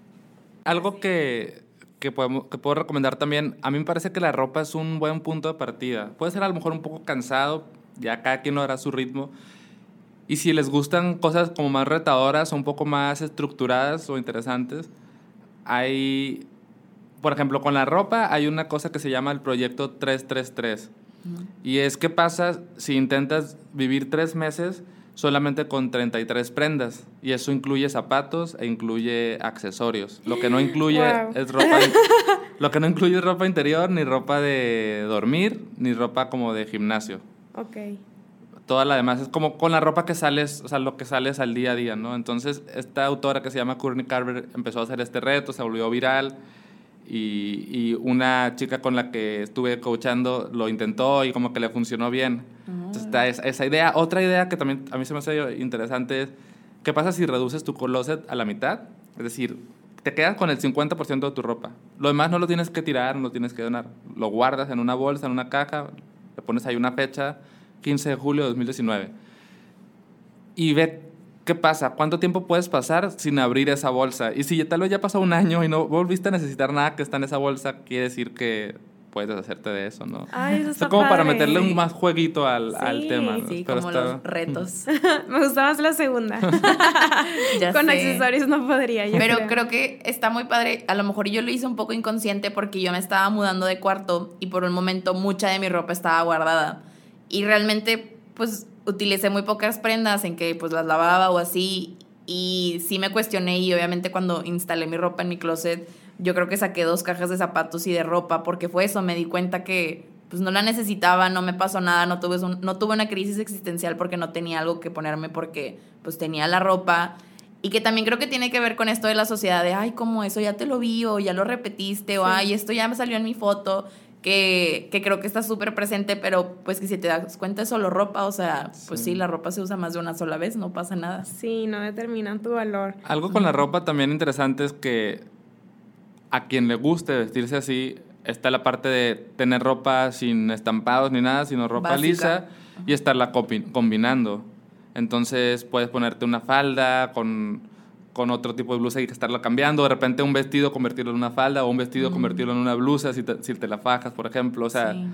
Algo que, que, podemos, que puedo recomendar también, a mí me parece que la ropa es un buen punto de partida. Puede ser a lo mejor un poco cansado, ya cada quien lo hará a su ritmo. Y si les gustan cosas como más retadoras un poco más estructuradas o interesantes, hay, por ejemplo, con la ropa hay una cosa que se llama el proyecto 333. Y es qué pasa si intentas vivir tres meses solamente con 33 prendas. Y eso incluye zapatos e incluye accesorios. Lo que no incluye es ropa. lo que no incluye es ropa interior, ni ropa de dormir, ni ropa como de gimnasio. Ok. Toda la demás es como con la ropa que sales, o sea, lo que sales al día a día, ¿no? Entonces, esta autora que se llama Courtney Carver empezó a hacer este reto, se volvió viral. Y, y, una chica con la que estuve coachando lo intentó y como que le funcionó bien. Entonces está esa, esa, idea. Otra idea que también a mí se me hace interesante es, ¿qué pasa si reduces tu closet a la mitad? Es decir, te quedas con el 50% de tu ropa. Lo demás no lo tienes que tirar, no lo tienes que donar. Lo guardas en una bolsa, en una caja, le pones ahí una fecha, 15 de julio de 2019. Y ve qué pasa, cuánto tiempo puedes pasar sin abrir esa bolsa. Y si tal vez ya pasó un año y no volviste a necesitar nada que está en esa bolsa, quiere decir que puedes hacerte de eso, ¿no? Ay, eso está como padre. para meterle un más jueguito al, al tema. ¿no? Sí, como los retos. Me gusta más la segunda. Con sé. accesorios no podría. Yo Pero creo. creo que está muy padre. A lo mejor yo lo hice un poco inconsciente porque yo me estaba mudando de cuarto y por un momento mucha de mi ropa estaba guardada. Y realmente, pues, utilicé muy pocas prendas en que pues las lavaba o así. Y sí me cuestioné y obviamente cuando instalé mi ropa en mi closet, yo creo que saqué dos cajas de zapatos y de ropa porque fue eso, me di cuenta que pues no la necesitaba, no me pasó nada, no tuve, un, no tuve una crisis existencial porque no tenía algo que ponerme porque pues tenía la ropa. Y que también creo que tiene que ver con esto de la sociedad de, ay, como eso ya te lo vi o ya lo repetiste o, ay, esto ya me salió en mi foto, que, que creo que está súper presente, pero pues que si te das cuenta es solo ropa, o sea, pues sí. sí, la ropa se usa más de una sola vez, no pasa nada. Sí, no determinan tu valor. Algo con la ropa también interesante es que a quien le guste vestirse así, está la parte de tener ropa sin estampados ni nada, sino ropa Básica. lisa y estarla combi- combinando. Entonces puedes ponerte una falda con, con otro tipo de blusa y estarla cambiando. De repente un vestido convertirlo en una falda o un vestido convertirlo en una blusa si te, si te la fajas, por ejemplo. O sea, Sí.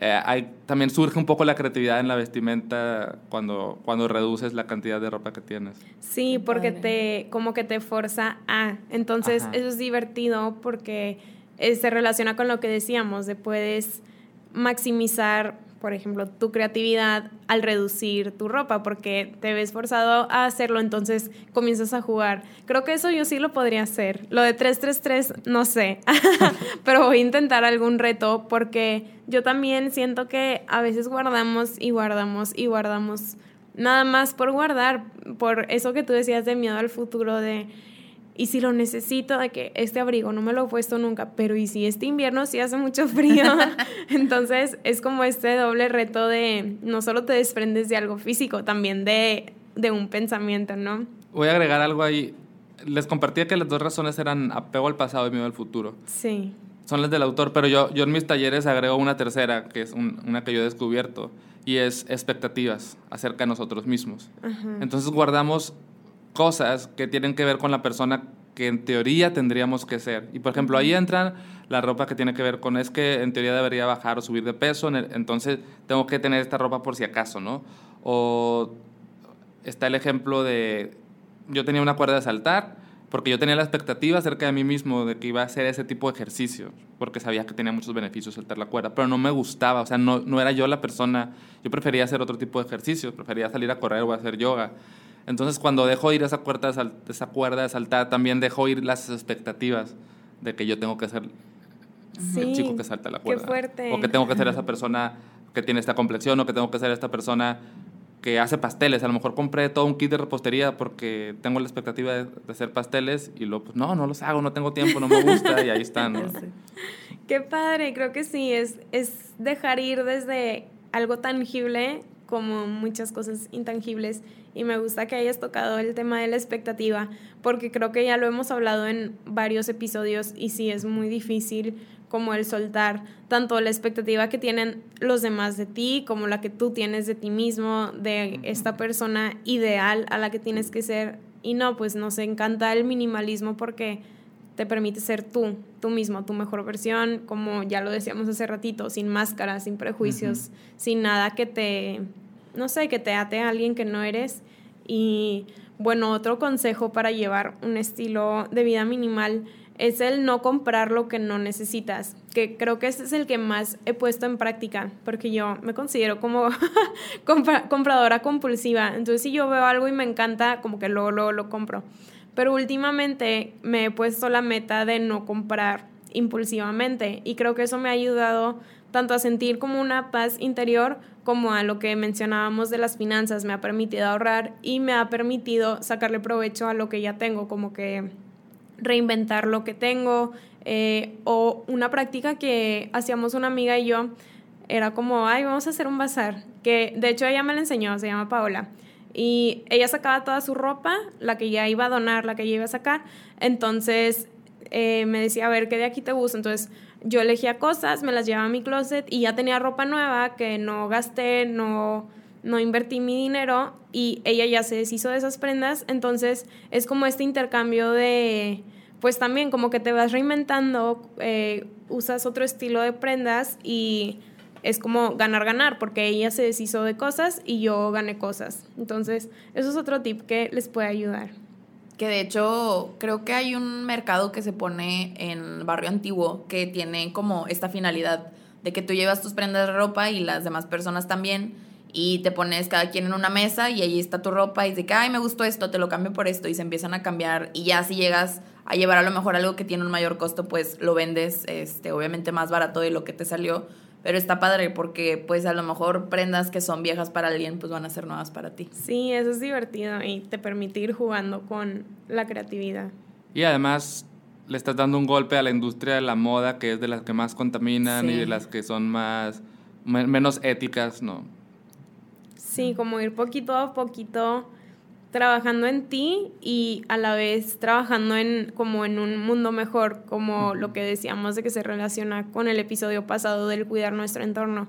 eh, hay, también surge un poco la creatividad en la vestimenta cuando, cuando reduces la cantidad de ropa que tienes. Sí, porque te, como que te forza a. Entonces, Ajá. eso es divertido porque eh, se relaciona con lo que decíamos, de puedes maximizar, por ejemplo, tu creatividad al reducir tu ropa, porque te ves forzado a hacerlo, entonces comienzas a jugar. Creo que eso yo sí lo podría hacer. Lo de 333, no sé, pero voy a intentar algún reto porque yo también siento que a veces guardamos y guardamos y guardamos nada más por guardar, por eso que tú decías de miedo al futuro, de, y si lo necesito, de que este abrigo no me lo he puesto nunca, pero y si este invierno sí hace mucho frío, entonces es como este doble reto de no solo te desprendes de algo físico, también de, de un pensamiento, ¿no? Voy a agregar algo ahí. Les compartía que las dos razones eran apego al pasado y miedo al futuro. Sí. Son las del autor, pero yo, yo en mis talleres agrego una tercera, que es un- una que yo he descubierto, y es expectativas acerca de nosotros mismos. Entonces guardamos cosas que tienen que ver con la persona que en teoría tendríamos que ser. Y por ejemplo, ahí entra la ropa que tiene que ver con es que en teoría debería bajar o subir de peso, entonces tengo que tener esta ropa por si acaso, ¿no? O está el ejemplo de yo tenía una cuerda de saltar porque yo tenía la expectativa acerca de mí mismo de que iba a hacer ese tipo de ejercicio, porque sabía que tenía muchos beneficios saltar la cuerda, pero no me gustaba, o sea, no, no era yo la persona, yo prefería hacer otro tipo de ejercicios, prefería salir a correr o a hacer yoga. Entonces, cuando dejo ir esa cuerda, esa cuerda de saltar, también dejo ir las expectativas de que yo tengo que ser Sí. el chico que salta la Qué cuerda. fuerte. O que tengo que ser esa persona que tiene esta complexión, o que tengo que ser esta persona que hace pasteles. A lo mejor compré todo un kit de repostería porque tengo la expectativa de, de hacer pasteles y luego, pues no, no los hago, no tengo tiempo, no me gusta y ahí están. ¿no? Qué padre, creo que sí, es, es dejar ir desde algo tangible como muchas cosas intangibles y me gusta que hayas tocado el tema de la expectativa porque creo que ya lo hemos hablado en varios episodios y sí es muy difícil como el soltar tanto la expectativa que tienen los demás de ti como la que tú tienes de ti mismo, de esta persona ideal a la que tienes que ser. Y no, pues nos encanta el minimalismo porque te permite ser tú, tú mismo, tu mejor versión, como ya lo decíamos hace ratito, sin máscaras, sin prejuicios, sin nada que te, no sé, que te ate a alguien que no eres. Y bueno, otro consejo para llevar un estilo de vida minimal es el no comprar lo que no necesitas, que creo que ese es el que más he puesto en práctica, porque yo me considero como compra- compradora compulsiva, entonces si yo veo algo y me encanta, como que luego, luego lo compro. Pero últimamente me he puesto la meta de no comprar impulsivamente y creo que eso me ha ayudado tanto a sentir como una paz interior como a lo que mencionábamos de las finanzas. Me ha permitido ahorrar y me ha permitido sacarle provecho a lo que ya tengo, como que reinventar lo que tengo eh, o una práctica que hacíamos una amiga y yo era como, ay, vamos a hacer un bazar, que de hecho ella me la enseñó, se llama Paola. Y ella sacaba toda su ropa, la que ya iba a donar, la que ya iba a sacar. Entonces eh, me decía, a ver, ¿qué de aquí te gusta? Entonces yo elegía cosas, me las llevaba a mi closet y ya tenía ropa nueva que no gasté, no, no invertí mi dinero y ella ya se deshizo de esas prendas. Entonces es como este intercambio de, pues también como que te vas reinventando, eh, usas otro estilo de prendas y es como ganar, ganar, porque ella se deshizo de cosas y yo gané cosas. Entonces, eso es otro tip que les puede ayudar. Que de hecho creo que hay un mercado que se pone en Barrio Antiguo que tiene como esta finalidad de que tú llevas tus prendas de ropa y las demás personas también y te pones cada quien en una mesa y ahí está tu ropa y dice que, ay, me gustó esto, te lo cambio por esto y se empiezan a cambiar y ya si llegas a llevar a lo mejor algo que tiene un mayor costo, pues lo vendes, este, obviamente más barato de lo que te salió, pero está padre porque pues a lo mejor prendas que son viejas para alguien pues van a ser nuevas para ti. Sí, eso es divertido y te permite ir jugando con la creatividad. Y además le estás dando un golpe a la industria de la moda, que es de las que más contaminan y de las que son más me- menos éticas, ¿no? Sí, como ir poquito a poquito trabajando en ti y a la vez trabajando en como en un mundo mejor, como lo que decíamos de que se relaciona con el episodio pasado del cuidar nuestro entorno.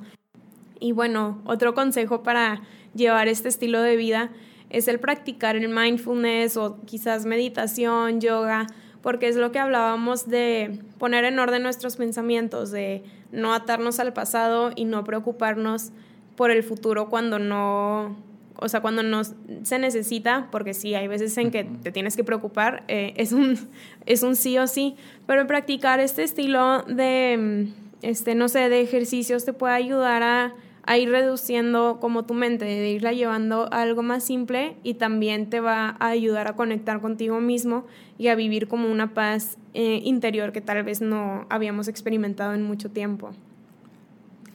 Y bueno, otro consejo para llevar este estilo de vida es el practicar el mindfulness o quizás meditación, yoga, porque es lo que hablábamos de poner en orden nuestros pensamientos, de no atarnos al pasado y no preocuparnos por el futuro cuando no o sea, cuando no se necesita, porque sí, hay veces en que te tienes que preocupar, eh, es, un, es un sí o sí, pero practicar este estilo de, este, no sé, de ejercicios te puede ayudar a, a ir reduciendo como tu mente, de irla llevando a algo más simple y también te va a ayudar a conectar contigo mismo y a vivir como una paz eh, interior que tal vez no habíamos experimentado en mucho tiempo.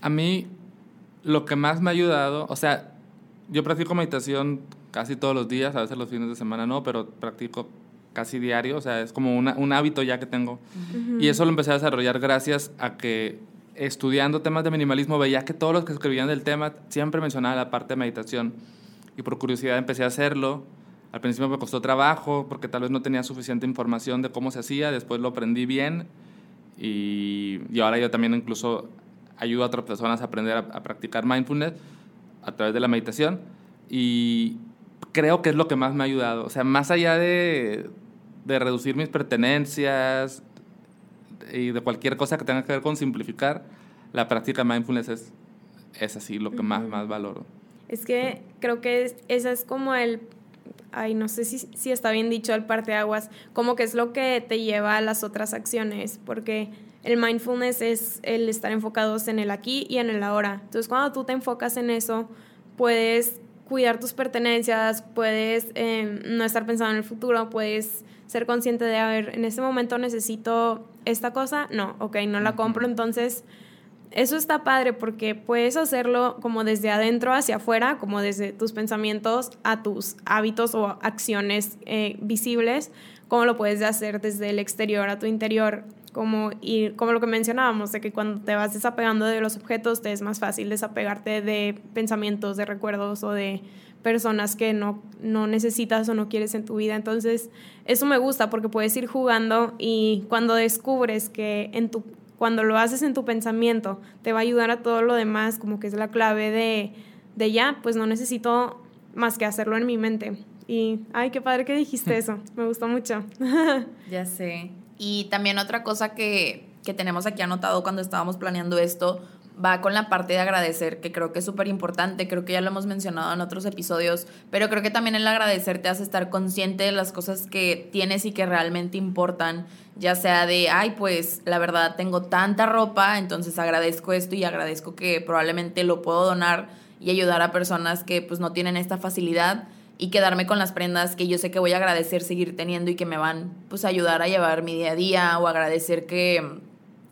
A mí lo que más me ha ayudado, o sea, yo practico meditación casi todos los días, a veces los fines de semana no, pero practico casi diario, o sea, es como un hábito ya que tengo. Y eso lo empecé a desarrollar gracias a que estudiando temas de minimalismo veía que todos los que escribían del tema siempre mencionaban la parte de meditación. Y por curiosidad empecé a hacerlo. Al principio me costó trabajo porque tal vez no tenía suficiente información de cómo se hacía, después lo aprendí bien y, y ahora yo también incluso ayudo a otras personas a aprender a, a practicar mindfulness a través de la meditación y creo que es lo que más me ha ayudado. O sea, más allá de, de reducir mis pertenencias y de cualquier cosa que tenga que ver con simplificar, la práctica mindfulness es, es así lo que más, más valoro. Es que creo que es, esa es como el, ay, no sé si, si está bien dicho el parte aguas, como que es lo que te lleva a las otras acciones, porque el mindfulness es el estar enfocados en el aquí y en el ahora. Entonces, cuando tú te enfocas en eso, puedes cuidar tus pertenencias, puedes eh, no estar pensando en el futuro, puedes ser consciente de, a ver, en este momento necesito esta cosa, no, ok, no la compro, entonces eso está padre porque puedes hacerlo como desde adentro hacia afuera, como desde tus pensamientos a tus hábitos o acciones eh, visibles, como lo puedes hacer desde el exterior a tu interior como, y como lo que mencionábamos, de que cuando te vas desapegando de los objetos, te es más fácil desapegarte de pensamientos, de recuerdos o de personas que no, no necesitas o no quieres en tu vida. Entonces, eso me gusta porque puedes ir jugando y cuando descubres que en tu, cuando lo haces en tu pensamiento, te va a ayudar a todo lo demás, como que es la clave de, de ya, pues no necesito más que hacerlo en mi mente. Y, ay, qué padre que dijiste eso, me gustó mucho. ya sé. Y también otra cosa que, tenemos aquí anotado cuando estábamos planeando esto va con la parte de agradecer, que creo que es súper importante, creo que ya lo hemos mencionado en otros episodios, pero creo que también el agradecer te hace estar consciente de las cosas que tienes y que realmente importan, ya sea de, ay, pues la verdad tengo tanta ropa, entonces agradezco esto y agradezco que probablemente lo puedo donar y ayudar a personas que pues no tienen esta facilidad y quedarme con las prendas que yo sé que voy a agradecer seguir teniendo y que me van pues a ayudar a llevar mi día a día o agradecer que,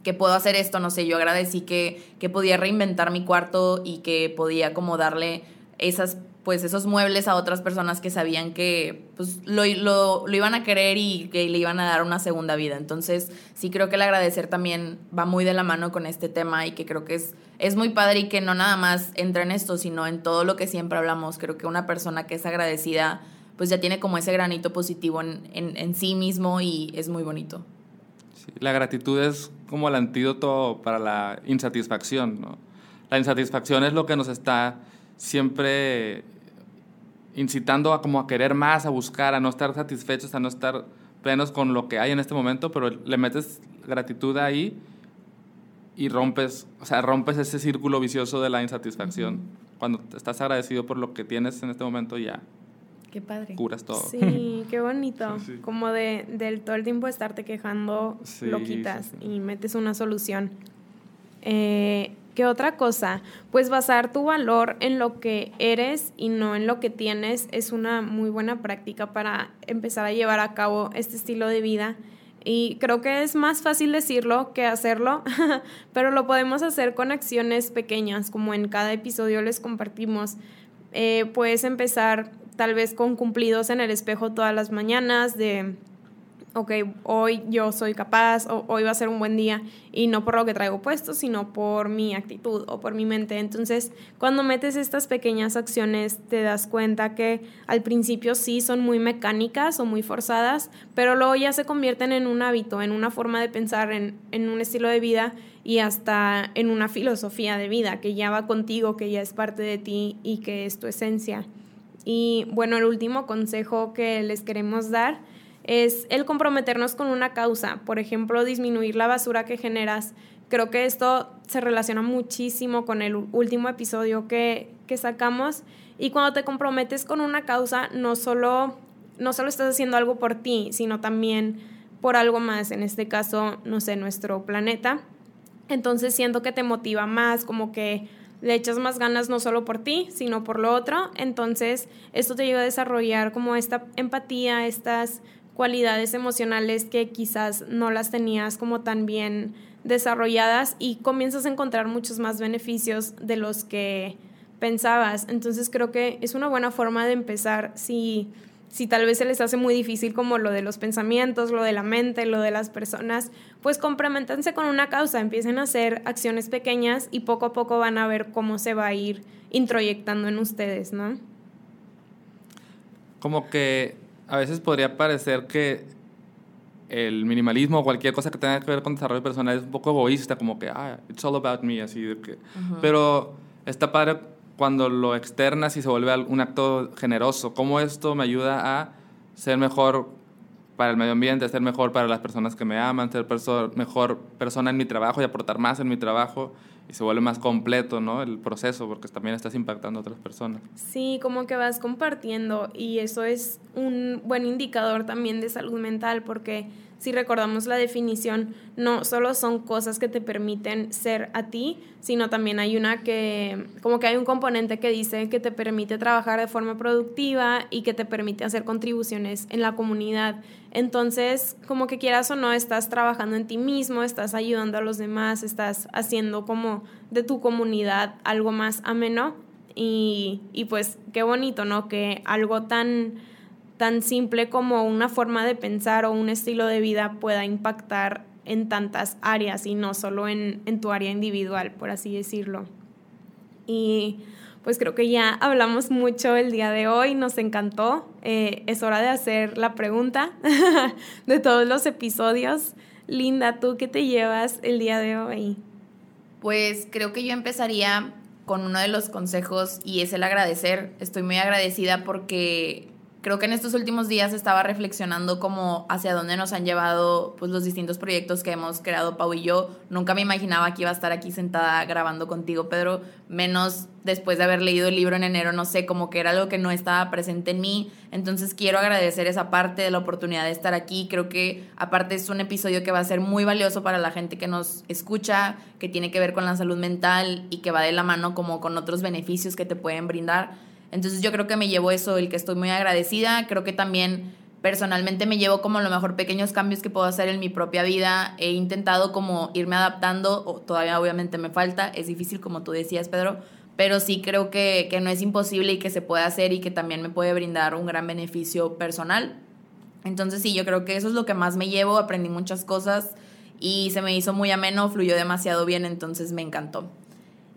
que puedo hacer esto, no sé, yo agradecí que, que podía reinventar mi cuarto y que podía como darle esas pues esos muebles a otras personas que sabían que pues lo, lo, lo, iban a querer y que le iban a dar una segunda vida. Entonces sí creo que el agradecer también va muy de la mano con este tema y que creo que es, es muy padre y que no nada más entra en esto, sino en todo lo que siempre hablamos. Creo que una persona que es agradecida pues ya tiene como ese granito positivo en, en, en sí mismo y es muy bonito. Sí, la gratitud es como el antídoto para la insatisfacción, ¿no? La insatisfacción es lo que nos está siempre incitando a como a querer más, a buscar, a no estar satisfechos, a no estar plenos con lo que hay en este momento, pero le metes gratitud ahí y rompes, o sea, rompes ese círculo vicioso de la insatisfacción. Cuando estás agradecido por lo que tienes en este momento ya. Qué padre. Curas todo. Sí, qué bonito. Como de, del todo el tiempo estarte quejando, lo quitas y metes una solución. Eh, ¿Qué otra cosa? Pues basar tu valor en lo que eres y no en lo que tienes es una muy buena práctica para empezar a llevar a cabo este estilo de vida. Y creo que es más fácil decirlo que hacerlo, pero lo podemos hacer con acciones pequeñas, como en cada episodio les compartimos. Eh, puedes empezar tal vez con cumplidos en el espejo todas las mañanas, de ok, hoy yo soy capaz, o hoy va a ser un buen día, y no por lo que traigo puesto, sino por mi actitud o por mi mente. Entonces, cuando metes estas pequeñas acciones, te das cuenta que al principio sí son muy mecánicas o muy forzadas, pero luego ya se convierten en un hábito, en una forma de pensar, en, en un estilo de vida y hasta en una filosofía de vida que ya va contigo, que ya es parte de ti y que es tu esencia. Y bueno, el último consejo que les queremos dar es el comprometernos con una causa, por ejemplo, disminuir la basura que generas. Creo que esto se relaciona muchísimo con el último episodio que, que sacamos y cuando te comprometes con una causa, no solo, no solo estás haciendo algo por ti, sino también por algo más, en este caso, no sé, nuestro planeta. Entonces siento que te motiva más, como que le echas más ganas no solo por ti, sino por lo otro. Entonces, esto te ayuda a desarrollar como esta empatía, estas cualidades emocionales que quizás no las tenías como tan bien desarrolladas y comienzas a encontrar muchos más beneficios de los que pensabas. Entonces creo que es una buena forma de empezar si, si tal vez se les hace muy difícil como lo de los pensamientos, lo de la mente, lo de las personas, pues complementense con una causa, empiecen a hacer acciones pequeñas y poco a poco van a ver cómo se va a ir introyectando en ustedes, ¿no? Como que a veces podría parecer que el minimalismo o cualquier cosa que tenga que ver con desarrollo personal es un poco egoísta, como que, ah, it's all about me, así de que... Pero está padre cuando lo externas y se vuelve un acto generoso. ¿Cómo esto me ayuda a ser mejor para el medio ambiente, ser mejor para las personas que me aman, ser mejor persona en mi trabajo y aportar más en mi trabajo? Y se vuelve más completo, ¿no? El proceso, porque también estás impactando a otras personas. Sí, como que vas compartiendo y eso es un buen indicador también de salud mental, porque si recordamos la definición, no solo son cosas que te permiten ser a ti, sino también hay una que, como que hay un componente que dice que te permite trabajar de forma productiva y que te permite hacer contribuciones en la comunidad. Entonces, como que quieras o no, estás trabajando en ti mismo, estás ayudando a los demás, estás haciendo como de tu comunidad algo más ameno y, y pues qué bonito, ¿no? Que algo tan tan simple como una forma de pensar o un estilo de vida pueda impactar en tantas áreas y no solo en, tu área individual, por así decirlo. Y pues creo que ya hablamos mucho el día de hoy, nos encantó. Eh, es hora de hacer la pregunta de todos los episodios. Linda, ¿tú qué te llevas el día de hoy? Pues creo que yo empezaría con uno de los consejos y es el agradecer. Estoy muy agradecida porque creo que en estos últimos días estaba reflexionando como hacia dónde nos han llevado pues los distintos proyectos que hemos creado Pau y yo. Nunca me imaginaba que iba a estar aquí sentada grabando contigo, Pedro, menos después de haber leído el libro en enero, no sé, como que era algo que no estaba presente en mí. Entonces quiero agradecer esa parte de la oportunidad de estar aquí. Creo que aparte es un episodio que va a ser muy valioso para la gente que nos escucha, que tiene que ver con la salud mental y que va de la mano como con otros beneficios que te pueden brindar. Entonces yo creo que me llevo eso, el que estoy muy agradecida. Creo que también personalmente me llevo como a lo mejor pequeños cambios que puedo hacer en mi propia vida. He intentado como irme adaptando, o todavía obviamente me falta, es difícil como tú decías, Pedro, pero sí creo que, que no es imposible y que se puede hacer y que también me puede brindar un gran beneficio personal. Entonces sí, yo creo que eso es lo que más me llevo, aprendí muchas cosas y se me hizo muy ameno, fluyó demasiado bien, entonces me encantó.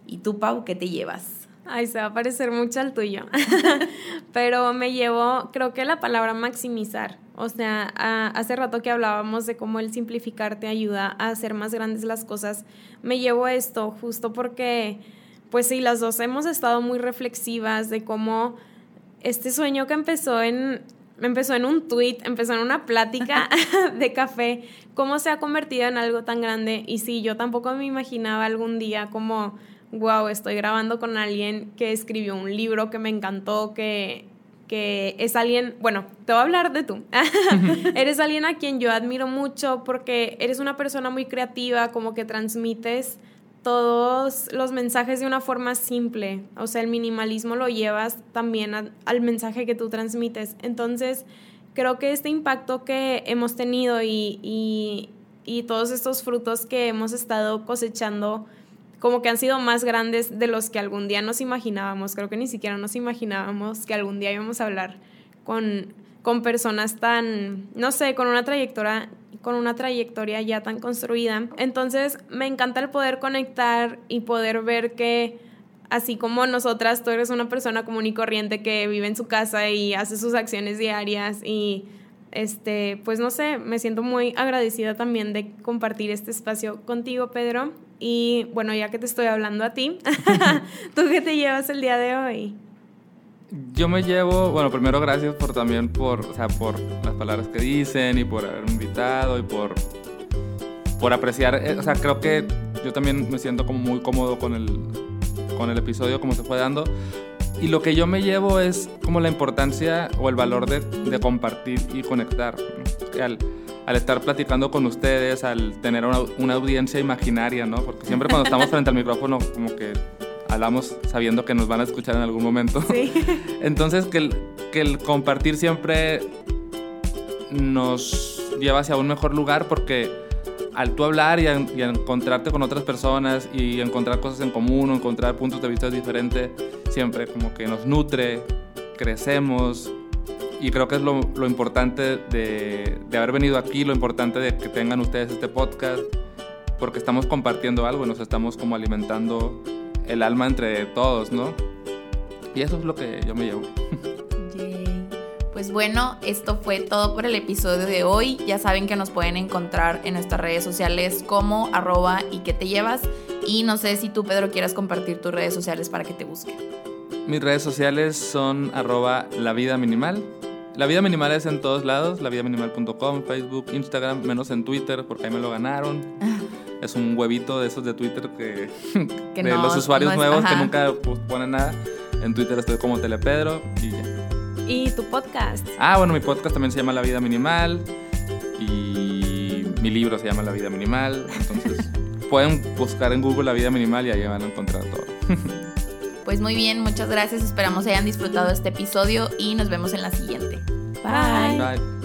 ¿Y tú, Pau, qué te llevas? Ay, se va a parecer mucho al tuyo. Pero me llevó, creo que la palabra maximizar. O sea, hace rato que hablábamos de cómo el simplificar te ayuda a hacer más grandes las cosas. Me llevó esto justo porque, pues sí, las dos hemos estado muy reflexivas de cómo este sueño que empezó en, empezó en un tweet, empezó en una plática de café, cómo se ha convertido en algo tan grande. Y sí, yo tampoco me imaginaba algún día como wow, estoy grabando con alguien que escribió un libro que me encantó, que, que es alguien, bueno, te voy a hablar de tú. eres alguien a quien yo admiro mucho porque eres una persona muy creativa, como que transmites todos los mensajes de una forma simple. O sea, el minimalismo lo llevas también al mensaje que tú transmites. Entonces, creo que este impacto que hemos tenido y, y, y todos estos frutos que hemos estado cosechando, como que han sido más grandes de los que algún día nos imaginábamos. Creo que ni siquiera nos imaginábamos que algún día íbamos a hablar con, con personas tan, no sé, con una trayectoria con una trayectoria ya tan construida. Entonces, me encanta el poder conectar y poder ver que así como nosotras, tú eres una persona común y corriente que vive en su casa y hace sus acciones diarias y este, pues no sé, me siento muy agradecida también de compartir este espacio contigo, Pedro. Y bueno, ya que te estoy hablando a ti, ¿tú qué te llevas el día de hoy? Yo me llevo, bueno, primero gracias por también por, o sea, por las palabras que dicen y por haberme invitado y por, por apreciar, eh, o sea, creo que yo también me siento como muy cómodo con el, con el episodio, como se fue dando. Y lo que yo me llevo es como la importancia o el valor de, de compartir y conectar. Al, estar platicando con ustedes, al tener una, una audiencia imaginaria, ¿no? Porque siempre cuando estamos frente al micrófono, como que hablamos sabiendo que nos van a escuchar en algún momento. Sí. Entonces, que el, que el compartir siempre nos lleva hacia un mejor lugar porque al tú hablar y, y, encontrarte con otras personas y encontrar cosas en común o encontrar puntos de vista diferentes, siempre como que nos nutre, crecemos. Y creo que es lo, lo importante de, de, haber venido aquí, lo importante de que tengan ustedes este podcast, porque estamos compartiendo algo y nos estamos como alimentando el alma entre todos, ¿no? Y eso es lo que yo me llevo. Pues bueno, esto fue todo por el episodio de hoy. Ya saben que nos pueden encontrar en nuestras redes sociales como arroba y que te llevas. Y no sé si tú, Pedro, quieras compartir tus redes sociales para que te busquen. Mis redes sociales son arroba la vida minimal. La vida minimal es en todos lados, lavidaminimal.com, Facebook, Instagram, menos en Twitter porque ahí me lo ganaron. es un huevito de esos de Twitter que, de los usuarios nuevos que nunca pues, ponen nada. En Twitter estoy como Telepedro y ya. ¿Y tu podcast? Ah, bueno, mi podcast también se llama La Vida Minimal y mi libro se llama La Vida Minimal. Entonces pueden buscar en Google La Vida Minimal y ahí van a encontrar todo. Pues muy bien, muchas gracias. Esperamos hayan disfrutado este episodio y nos vemos en la siguiente. Bye. Bye.